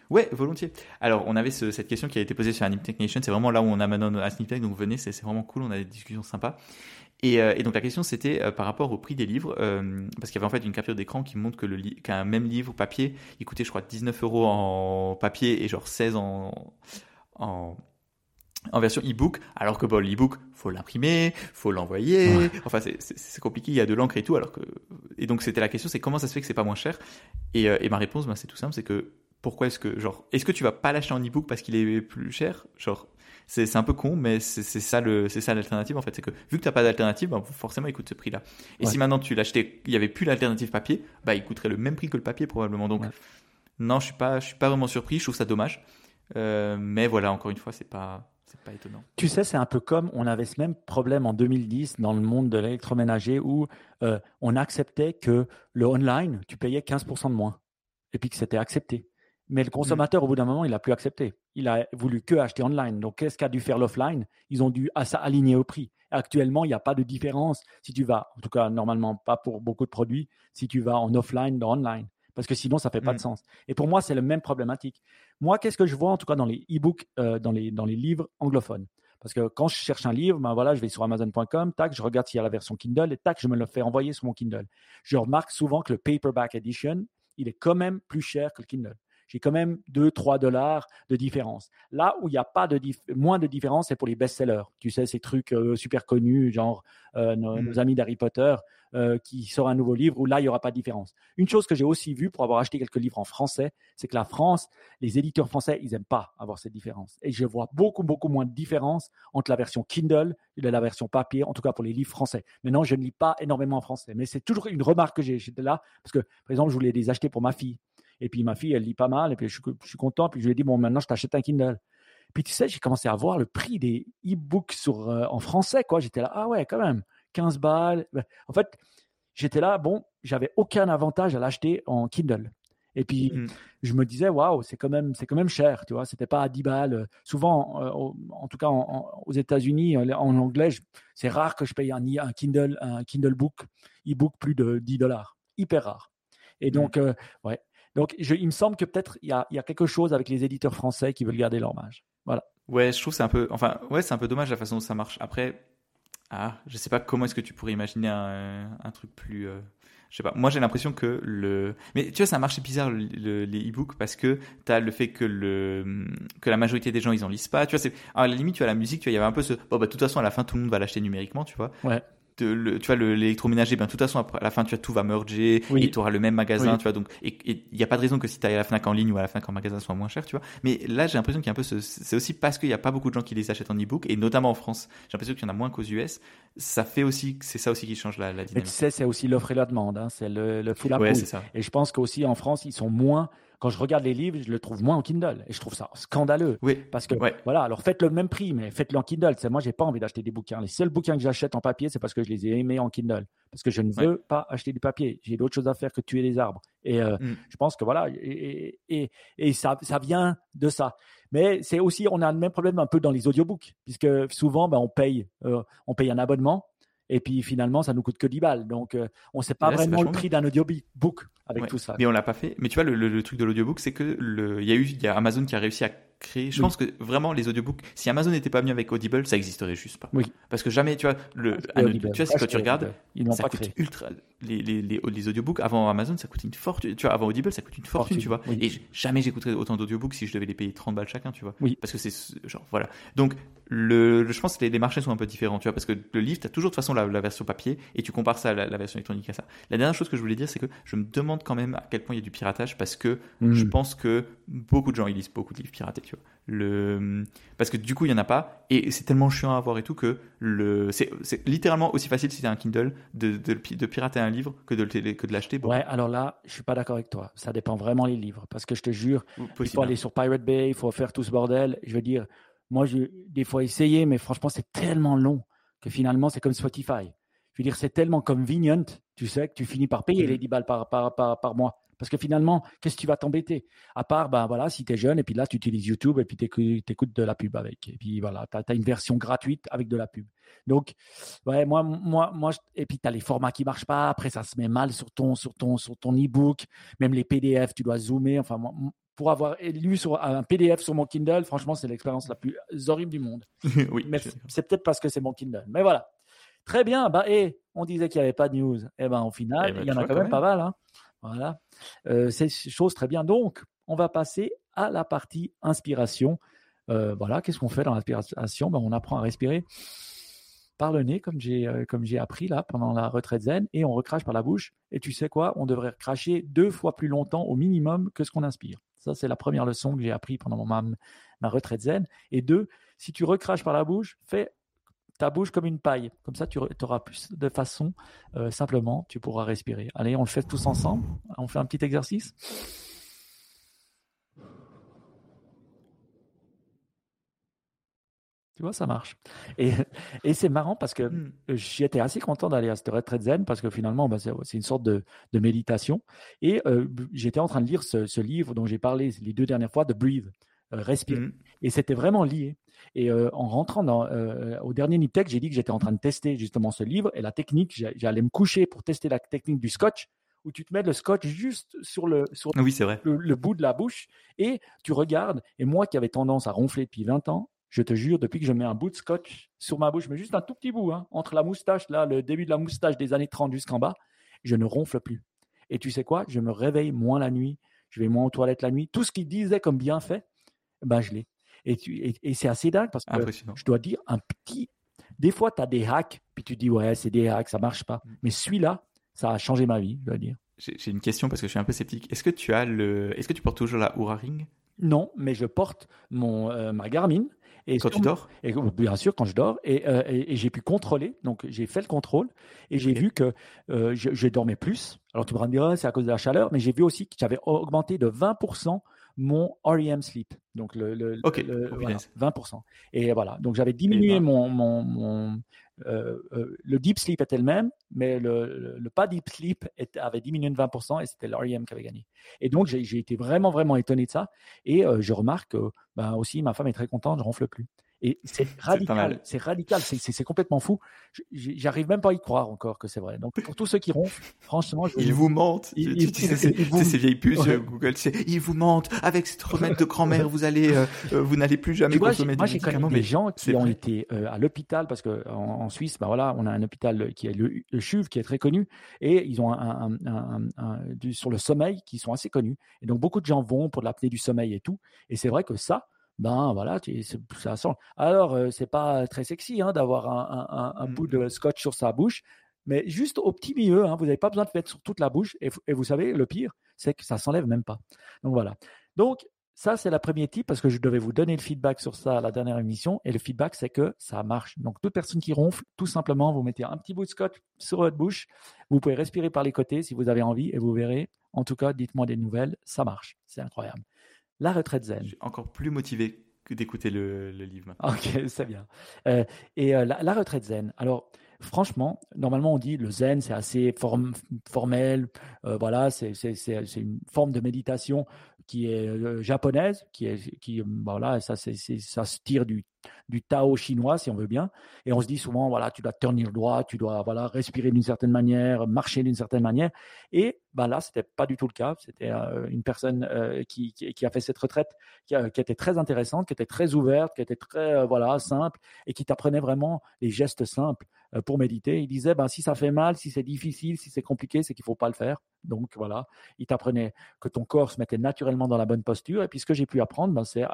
[SPEAKER 2] Ouais, volontiers. Alors, on avait cette question qui a été posée sur la Tech Nation. C'est vraiment là où on a maintenant Ask Tech, donc venez, c'est vraiment cool. On a des discussions sympas. Et, euh, donc la question c'était euh, par rapport au prix des livres, euh, parce qu'il y avait en fait une capture d'écran qui montre que le qu'un même livre papier, il coûtait je crois 19 euros en papier et genre 16 en, en, en version e-book, alors que bon, l'e-book, faut l'imprimer, faut l'envoyer. Enfin, c'est compliqué, il y a de l'encre et tout. Alors que et donc c'était la question, c'est comment ça se fait que c'est pas moins cher? Et, euh, et, ma réponse, ben, c'est tout simple, c'est que pourquoi est-ce que genre, est-ce que tu vas pas l'acheter en e-book parce qu'il est plus cher? Genre, c'est un peu con, mais c'est ça le c'est ça l'alternative en fait, c'est que vu que t'as pas d'alternative, ben, forcément il coûte ce prix-là. Et si maintenant tu l'achetais, il y avait plus l'alternative papier, bah il coûterait le même prix que le papier probablement. Donc non, je suis pas je suis pas vraiment surpris, je trouve ça dommage. Euh, mais voilà, encore une fois, c'est pas. C'est pas étonnant.
[SPEAKER 1] Tu sais, c'est un peu comme on avait ce même problème en 2010 dans le monde de l'électroménager où euh, on acceptait que le online, tu payais 15% de moins et puis que c'était accepté. Mais le consommateur, au bout d'un moment, il n'a plus accepté. Il a voulu que acheter online. Donc, qu'est-ce qu'a dû faire l'offline? Ils ont dû s'aligner au prix. Actuellement, il n'y a pas de différence si tu vas, en tout cas, normalement, pas pour beaucoup de produits, si tu vas en offline dans online. Parce que sinon, ça ne fait pas de sens. Et pour moi, c'est la même problématique. Moi, qu'est-ce que je vois, en tout cas, dans les e-books, euh, dans, les, dans les livres anglophones? Parce que quand je cherche un livre, ben voilà, je vais sur Amazon.com, tac, je regarde s'il y a la version Kindle et tac, je me le fais envoyer sur mon Kindle. Je remarque souvent que le paperback edition, il est quand même plus cher que le Kindle j'ai quand même 2-3 dollars de différence. Là où il n'y a pas de moins de différence, c'est pour les best-sellers. Tu sais, ces trucs euh, super connus, genre euh, mmh. nos, amis d'Harry Potter, euh, qui sort un nouveau livre, où là, il n'y aura pas de différence. Une chose que j'ai aussi vue pour avoir acheté quelques livres en français, c'est que la France, les éditeurs français, ils n'aiment pas avoir cette différence. Et je vois beaucoup, beaucoup moins de différence entre la version Kindle et la version papier, en tout cas pour les livres français. Maintenant, je ne lis pas énormément en français, mais c'est toujours une remarque que j'ai. J'étais là, parce que, par exemple, je voulais les acheter pour ma fille. Et puis ma fille, elle lit pas mal. Et puis je, suis content. Puis je lui ai dit, bon, maintenant, je t'achète un Kindle. Puis tu sais, j'ai commencé à voir le prix des e-books sur, euh, en français. quoi. J'étais là, ah ouais, quand même, 15 balles. Ben, en fait, j'étais là, bon, j'avais aucun avantage à l'acheter en Kindle. Et puis, mmh. je me disais, waouh, c'est quand même, c'est quand même cher, tu vois. C'était pas à 10 balles. Souvent, euh, en tout cas, aux États-Unis, en anglais, c'est rare que je paye un, un Kindle, un Kindle book, e-book plus de 10 dollars. Hyper rare. Et mmh. donc, euh, ouais, donc, il me semble que peut-être il y a, quelque chose avec les éditeurs français qui veulent garder leur marge. Voilà.
[SPEAKER 2] Ouais, je trouve c'est un peu, enfin, ouais, c'est un peu dommage la façon dont ça marche. Après, ah, je sais pas comment est-ce que tu pourrais imaginer un, truc plus. Euh, je sais pas. Moi, j'ai l'impression que le. Mais tu vois, ça marche bizarre les e-books parce que tu as le fait que le que la majorité des gens ils en lisent pas. Tu vois, c'est à la limite, tu as la musique, tu vois, il y avait un peu ce. Bon, bah, de toute façon, à la fin, tout le monde va l'acheter numériquement, tu vois.
[SPEAKER 1] Ouais
[SPEAKER 2] le, tu vois l'électroménager ben de toute façon à la fin tu vois tout va merger et tu auras le même magasin tu vois donc et il n'y a pas de raison que si tu ailles à la Fnac en ligne ou à la Fnac en magasin soit moins cher tu vois. Mais là j'ai l'impression qu'il y a un peu c'est aussi parce qu'il n'y a pas beaucoup de gens qui les achètent en e-book et notamment en France j'ai l'impression qu'il y en a moins qu'aux US ça fait aussi c'est ça aussi qui change la, la dynamique mais
[SPEAKER 1] tu sais c'est aussi l'offre et la demande hein. c'est le, le full ouais, et je pense qu'aussi en France ils sont moins quand je regarde les livres, je le trouve moins en Kindle. Et je trouve ça scandaleux.
[SPEAKER 2] Oui.
[SPEAKER 1] Parce que, voilà, alors faites le même prix, mais faites-le en Kindle. C'est, moi, j'ai pas envie d'acheter des bouquins. Les seuls bouquins que j'achète en papier, c'est parce que je les ai aimés en Kindle. Parce que je ne veux pas acheter du papier. J'ai d'autres choses à faire que tuer des arbres. Et euh, mm. je pense que voilà, et, et, et ça, ça vient de ça. Mais c'est aussi, on a le même problème un peu dans les audiobooks, puisque souvent, ben, on paye, euh, on paye un abonnement et puis finalement, ça nous coûte que 10 balles. Donc, euh, on ne sait pas vraiment le prix d'un audiobook avec tout ça.
[SPEAKER 2] Mais on l'a pas fait. Mais tu vois, le, le, truc de l'audiobook, c'est que le, il y a eu, il y a Amazon qui a réussi à créer. Je pense que vraiment les audiobooks, si Amazon n'était pas venu avec Audible, ça existerait juste pas.
[SPEAKER 1] Oui.
[SPEAKER 2] Parce que jamais, tu vois, le, tu vois, quand tu regardes, ça coûte ultra. Les, les, les, les, audiobooks avant Amazon, ça coûte une fortune. Tu vois, avant Audible, ça coûte une fortune, tu vois. Et jamais j'écouterais autant d'audiobooks si je devais les payer 30 balles chacun, tu vois.
[SPEAKER 1] Oui.
[SPEAKER 2] Parce que c'est genre voilà. Donc le, je pense que les, marchés sont un peu différents, tu vois, parce que le livre, tu as toujours de toute façon la, version papier et tu compares ça à la, version électronique à ça. La dernière chose que je voulais dire, c'est que je me demande quand même à quel point il y a du piratage parce que hmm. je pense que beaucoup de gens ils lisent beaucoup de livres piratés, tu vois. Le, parce que du coup, il y en a pas et c'est tellement chiant à avoir et tout que le, c'est, littéralement aussi facile si tu as un Kindle de, de, de, pirater un livre que de, que de l'acheter.
[SPEAKER 1] Ouais, alors là, je suis pas d'accord avec toi. Ça dépend vraiment les livres parce que je te jure, il faut aller sur Pirate Bay, il faut faire tout ce bordel. Je veux dire, moi, j'ai des fois essayé, mais franchement, c'est tellement long que finalement, c'est comme Spotify. Je veux dire, c'est tellement convenient, tu sais, que tu finis par payer mmh. les 10 balles par, par, par, par mois. Parce que finalement, qu'est-ce que tu vas t'embêter? À part, ben voilà, si tu es jeune et puis là, tu utilises YouTube et puis tu écoutes de la pub avec. Et puis voilà, tu as, une version gratuite avec de la pub. Donc, ouais, moi, moi, moi, et puis tu as les formats qui marchent pas. Après, ça se met mal sur ton, sur ton, sur ton e-book. Même les PDF, tu dois zoomer. Enfin, moi, pour avoir lu sur un PDF sur mon Kindle, franchement, c'est l'expérience la plus horrible du monde.
[SPEAKER 2] oui.
[SPEAKER 1] Mais c'est peut-être parce que c'est mon Kindle. Mais voilà. Très bien. Bah, et on disait qu'il n'y avait pas de news. Et eh ben, au final, eh ben, il y en a quand même, pas mal. Hein. Voilà. Euh, c'est chose très bien. Donc, on va passer à la partie inspiration. Euh, voilà. Qu'est-ce qu'on fait dans l'inspiration? Ben, On apprend à respirer par le nez, comme j'ai euh, comme j'ai appris là pendant la retraite zen, et on recrache par la bouche. Et tu sais quoi? On devrait cracher deux fois plus longtemps au minimum que ce qu'on inspire. Ça, c'est la première leçon que j'ai appris pendant ma, ma retraite zen. Et deux, si tu recraches par la bouche, fais ta bouche comme une paille. Comme ça, tu auras plus de façon, euh, simplement, tu pourras respirer. Allez, on le fait tous ensemble. On fait un petit exercice. Tu vois, ça marche. Et, et c'est marrant parce que
[SPEAKER 2] Hmm.
[SPEAKER 1] j'étais assez content d'aller à cette retraite zen parce que finalement, bah, c'est une sorte de, de méditation. Et euh, j'étais en train de lire ce, ce livre dont j'ai parlé les deux dernières fois, de Breathe, respirer.
[SPEAKER 2] Hmm.
[SPEAKER 1] Et c'était vraiment lié. Et euh, en rentrant dans, euh, au dernier Niptech, j'ai dit que j'étais en train de tester justement ce livre et la technique. J'allais me coucher pour tester la technique du scotch, où tu te mets le scotch juste sur le, sur
[SPEAKER 2] Oui, c'est vrai.
[SPEAKER 1] le, le bout de la bouche et tu regardes. Et moi qui avais tendance à ronfler depuis 20 ans, je te jure, depuis que je mets un bout de scotch sur ma bouche, mais juste un tout petit bout, hein, entre la moustache, là, le début de la moustache des années 30 jusqu'en bas, je ne ronfle plus. Et tu sais quoi? Je me réveille moins la nuit, je vais moins aux toilettes la nuit. Tout ce qu'il disait comme bienfait, ben je l'ai. Et, tu- et, et c'est assez dingue parce que je dois dire, un petit. Des fois, tu as des hacks, puis tu dis, ouais, c'est des hacks, ça marche pas. Mais celui-là, ça a changé ma vie, je dois dire.
[SPEAKER 2] J'ai une question parce que je suis un peu sceptique. Est-ce que tu as le, est-ce que tu portes toujours la Oura Ring?
[SPEAKER 1] Non, mais je porte mon, euh, ma Garmin. Et
[SPEAKER 2] quand
[SPEAKER 1] sur
[SPEAKER 2] tu dors?
[SPEAKER 1] Et bien sûr, quand je dors, et, euh, et, et j'ai pu contrôler, donc j'ai fait le contrôle, et j'ai vu que euh, je, je dormais plus. Alors tu me me dire, Ah, c'est à cause de la chaleur, mais j'ai vu aussi que j'avais augmenté de 20% mon REM sleep. Donc le, le,
[SPEAKER 2] Ok.
[SPEAKER 1] le-
[SPEAKER 2] Oh,
[SPEAKER 1] voilà,
[SPEAKER 2] punaise.
[SPEAKER 1] 20%. Et voilà, donc j'avais diminué mon, mon, mon euh, euh, le deep sleep était le même, mais le, le, pas deep sleep était- avait diminué de 20% et c'était le REM qui avait gagné. Et donc j'ai j'ai été vraiment vraiment étonné de ça. Et euh, je remarque que ben, aussi ma femme est très contente, je ronfle plus. Et c'est radical, c'est radical, c'est- complètement fou. J'arrive même pas à y croire encore que c'est vrai. Donc pour tous ceux qui ronflent, franchement, je
[SPEAKER 2] Ils vous mentent.
[SPEAKER 1] Ils-
[SPEAKER 2] Tu-
[SPEAKER 1] ils-
[SPEAKER 2] tu sais, c'est
[SPEAKER 1] ils vous-
[SPEAKER 2] c'est ces vieilles puces
[SPEAKER 1] Ouais.
[SPEAKER 2] euh, Google. tu sais, ils vous mentent. Avec cette remède de grand-mère, vous allez, euh, euh, vous n'allez plus jamais
[SPEAKER 1] vois,
[SPEAKER 2] consommer
[SPEAKER 1] moi, j'ai connu des gens qui ont
[SPEAKER 2] vrai.
[SPEAKER 1] été euh, à l'hôpital parce que en, en Suisse, bah voilà, on a un hôpital qui est le, le CHUV qui est très connu et ils ont un, un- un- un- un- du- sur le sommeil qui sont assez connus. Et donc beaucoup de gens vont pour de l'apnée du sommeil et tout. Et c'est vrai que ça, ben voilà, tu- ça sent. Alors euh, c'est pas très sexy hein, d'avoir un, un- un- un
[SPEAKER 2] Mm.
[SPEAKER 1] bout de scotch sur sa bouche. Mais juste au petit milieu, hein, vous n'avez pas besoin de mettre sur toute la bouche. Et, vous- et vous savez, le pire, c'est que ça s'enlève même pas. Donc voilà. Donc ça, c'est la première type parce que je devais vous donner le feedback sur ça à la dernière émission. Et le feedback, c'est que ça marche. Donc, toute personne qui ronfle, tout simplement, vous mettez un petit bout de scotch sur votre bouche. Vous pouvez respirer par les côtés si vous avez envie et vous verrez. En tout cas, dites-moi des nouvelles. Ça marche. C'est incroyable. La retraite zen.
[SPEAKER 2] Je suis encore plus motivé que d'écouter le, le livre.
[SPEAKER 1] Ok, c'est bien. Euh, et euh, la, la retraite zen. Alors, franchement, normalement, on dit le zen, c'est assez form- formel. euh, voilà, c'est une forme de méditation qui est japonaise, qui est, qui, voilà, ça, c'est- ça se tire du, du Tao chinois, si on veut bien. Et on se dit souvent, voilà, tu dois te tenir droit, tu dois, voilà, respirer d'une certaine manière, marcher d'une certaine manière. Et ben là, c'était pas du tout le cas. C'était euh, une personne euh, qui, a fait cette retraite, qui, était très intéressante, qui était très ouverte, qui était très, euh, voilà, simple et qui t'apprenait vraiment les gestes simples pour méditer. Il disait, ben, si ça fait mal, si c'est difficile, si c'est compliqué, c'est qu'il faut pas le faire. Donc voilà, il t'apprenait que ton corps se mettait naturellement dans la bonne posture. Et puis ce que j'ai pu apprendre, ben, c'est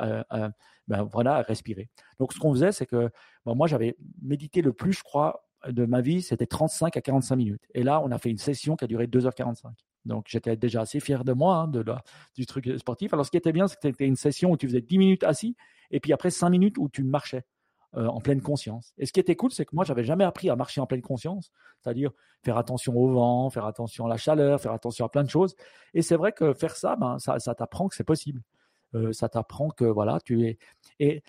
[SPEAKER 1] ben, voilà, à respirer. Donc ce qu'on faisait, c'est que ben, moi j'avais médité le plus, je crois, de ma vie, c'était 35 à 45 minutes. Et là, on a fait une session qui a duré 2h45. Donc j'étais déjà assez fier de moi, hein, du truc sportif. Alors ce qui était bien, c'est que c'était une session où tu faisais 10 minutes assis et puis après 5 minutes où tu marchais euh, en pleine conscience. Et ce qui était cool, c'est que moi, j'avais jamais appris à marcher en pleine conscience, c'est-à-dire faire attention au vent, faire attention à la chaleur, faire attention à plein de choses. Et c'est vrai que faire ça, ben, ça, t'apprend que c'est possible. Euh, ça t'apprend que voilà, tu es.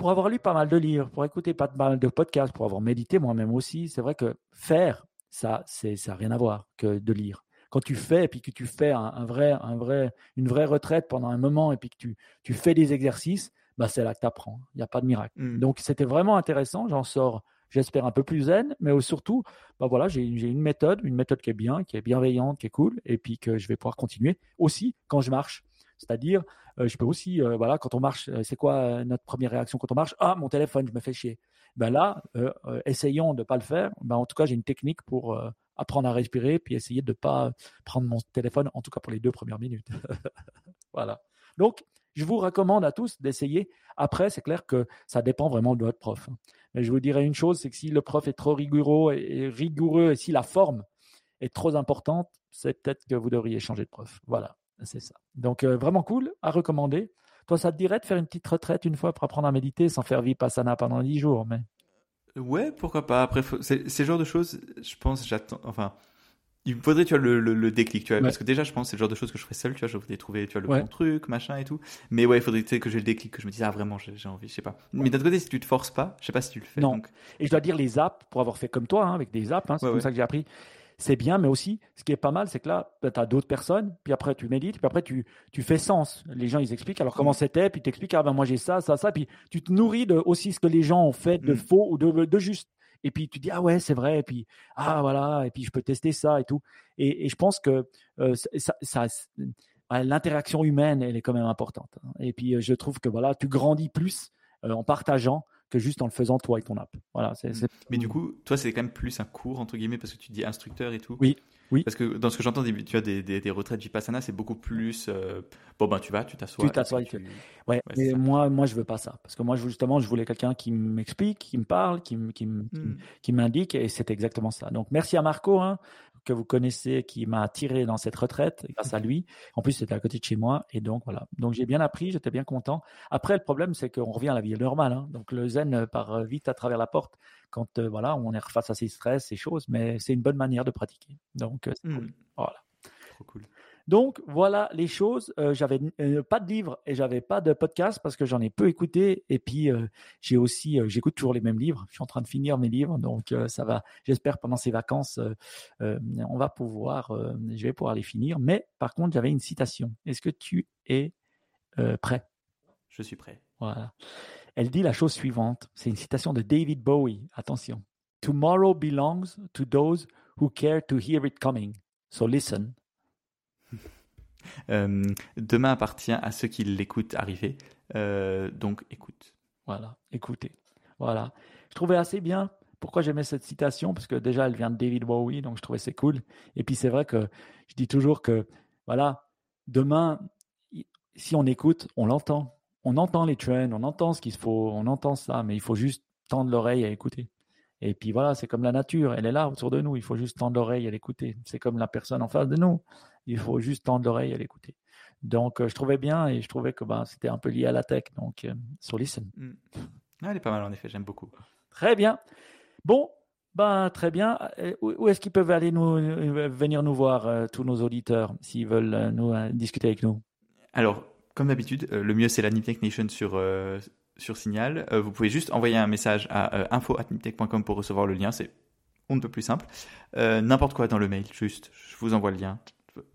[SPEAKER 1] Pour avoir lu pas mal de livres, pour écouter pas mal de podcasts, pour avoir médité moi-même aussi, c'est vrai que faire, ça, c'est, ça n'a rien à voir que de lire. Quand tu fais et puis que tu fais un, un vrai, un vrai, une vraie retraite pendant un moment et puis que tu, tu fais des exercices, bah, c'est là que tu apprends. Il n'y a pas de miracle.
[SPEAKER 2] Mm.
[SPEAKER 1] Donc, c'était vraiment intéressant. J'en sors, j'espère, un peu plus zen, mais surtout, bah, voilà, j'ai, j'ai une méthode, une méthode qui est bien, qui est bienveillante, qui est cool, et puis que je vais pouvoir continuer aussi quand je marche. C'est-à-dire, euh, je peux aussi, euh, voilà, quand on marche, euh, c'est quoi notre première réaction quand on marche? Ah, mon téléphone, je me fais chier. Ben là, essayons de ne pas le faire. Ben, en tout cas, j'ai une technique pour apprendre à respirer, puis essayer de ne pas prendre mon téléphone, en tout cas pour les deux premières minutes. voilà. Donc, je vous recommande à tous d'essayer. Après, c'est clair que ça dépend vraiment de votre prof. Mais je vous dirais une chose, c'est que si le prof est trop rigoureux et, et rigoureux et si la forme est trop importante, c'est peut-être que vous devriez changer de prof. Voilà, c'est ça. Donc, euh, vraiment cool, à recommander. Toi, ça te dirait de faire une petite retraite une fois pour apprendre à méditer sans faire vipassana pendant 10 jours mais...
[SPEAKER 2] Ouais, pourquoi pas. Après, faut- c'est c'est le genre de choses, je pense, j'attends. Enfin, il me faudrait tu vois le, le, déclic tu vois parce que déjà je pense c'est le genre de choses que je ferais seul tu vois je voudrais trouver tu vois le bon truc machin et tout. Mais ouais il faudrait que j'ai le déclic que je me dise ah vraiment j'ai envie je sais pas. Mais d'un côté si tu te forces pas je sais pas si tu le fais
[SPEAKER 1] non. et je dois dire les apps pour avoir fait comme toi hein, avec des apps hein, c'est comme ça que j'ai appris c'est bien, mais aussi, ce qui est pas mal, c'est que là, bah, tu as d'autres personnes, puis après tu médites, puis après tu, tu fais sens. Les gens, ils expliquent alors comment c'était, puis tu expliques, ah ben moi j'ai ça, ça, ça, puis tu te nourris de aussi ce que les gens ont fait de mm. faux ou de, de juste. Et puis tu dis, ah ouais, c'est vrai, et puis, ah voilà, et puis je peux tester ça et tout. Et, je pense que euh, ça, ça l'interaction humaine, elle est quand même importante. Hein. Et puis euh, je trouve que voilà, tu grandis plus euh, en partageant que juste en le faisant toi et ton app. Voilà, c'est,
[SPEAKER 2] mm. Mais du coup, toi, c'est quand même plus un cours, entre guillemets, parce que tu dis instructeur et tout.
[SPEAKER 1] Oui. Oui.
[SPEAKER 2] Parce que dans ce que j'entends, tu as des, des, des retraites Vipassana, c'est beaucoup plus. Euh, bon, ben, tu vas, tu t'assois.
[SPEAKER 1] Tu t'assois. Tu... Ouais, ouais moi, moi, je veux pas ça. Parce que moi, justement, je voulais quelqu'un qui m'explique, qui me parle, qui, qui, mm. qui m'indique, et c'est exactement ça. Donc, merci à Marco. Hein que vous connaissez qui m'a attiré dans cette retraite grâce à lui. En plus, c'était à côté de chez moi. Et donc, voilà. Donc, j'ai bien appris, j'étais bien content. Après, le problème, c'est qu'on revient à la vie normale. Hein. Donc, le zen part vite à travers la porte quand euh, voilà, on est face à ces stress, ces choses. Mais c'est une bonne manière de pratiquer. Donc, euh, cool. Mmh. Voilà. Trop cool. Donc voilà les choses. Euh, j'avais euh, pas de livre et j'avais pas de podcast parce que j'en ai peu écouté. Et puis euh, j'ai aussi, j'écoute toujours les mêmes livres. Je suis en train de finir mes livres, donc ça va. J'espère pendant ces vacances, on va pouvoir, je vais pouvoir les finir. Mais par contre, j'avais une citation. Est-ce que tu es prêt?
[SPEAKER 2] Je suis prêt.
[SPEAKER 1] Voilà. Elle dit la chose suivante. C'est une citation de David Bowie. Attention. Tomorrow belongs to those who care to hear it coming. So listen
[SPEAKER 2] euh, demain appartient à ceux qui l'écoutent arriver. Euh, donc écoute.
[SPEAKER 1] Voilà, écoutez. Voilà. Je trouvais assez bien. Pourquoi j'aimais cette citation Parce que déjà, elle vient de David Bowie, donc je trouvais c'est cool. Et puis c'est vrai que je dis toujours que, voilà, demain, si on écoute, on l'entend. On entend les trends, on entend ce qu'il faut, on entend ça, mais il faut juste tendre l'oreille à écouter. Et puis voilà, c'est comme la nature, elle est là autour de nous, il faut juste tendre l'oreille à l'écouter. C'est comme la personne en face de nous. Il faut juste tendre l'oreille à l'écouter. Donc, euh, je trouvais bien et je trouvais que ben, c'était un peu lié à la tech. Donc, euh, sur Listen. Mm.
[SPEAKER 2] elle est pas mal en effet, j'aime beaucoup.
[SPEAKER 1] Très bien. Bon, ben, très bien. Euh, où est-ce qu'ils peuvent aller nous, venir nous voir, tous nos auditeurs, s'ils veulent nous discuter avec nous?
[SPEAKER 2] Alors, comme d'habitude, le mieux c'est la Niptech Nation sur, sur Signal. vous pouvez juste envoyer un message à info.niptech.com pour recevoir le lien. C'est on ne peut plus simple. N'importe quoi dans le mail, juste, je vous envoie le lien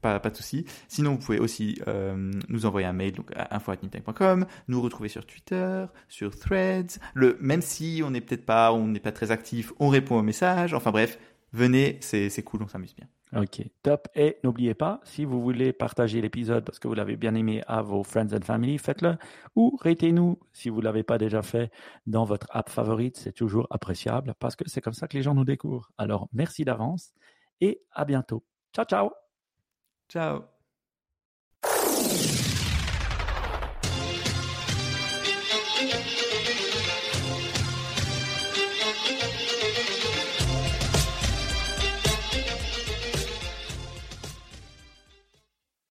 [SPEAKER 2] pas, pas de souci. Sinon, vous pouvez aussi euh, nous envoyer un mail donc à info.niptech.com, nous retrouver sur Twitter, sur Threads. Le, même si on n'est peut-être pas, on n'est pas très actif, on répond aux messages. Enfin bref, venez, c'est cool, on s'amuse bien.
[SPEAKER 1] Ok, top. Et n'oubliez pas, si vous voulez partager l'épisode parce que vous l'avez bien aimé à vos friends and family, faites-le. Ou ratez-nous si vous ne l'avez pas déjà fait dans votre app favorite. C'est toujours appréciable parce que c'est comme ça que les gens nous découvrent. Alors, merci d'avance et à bientôt. Ciao, ciao.
[SPEAKER 2] Ciao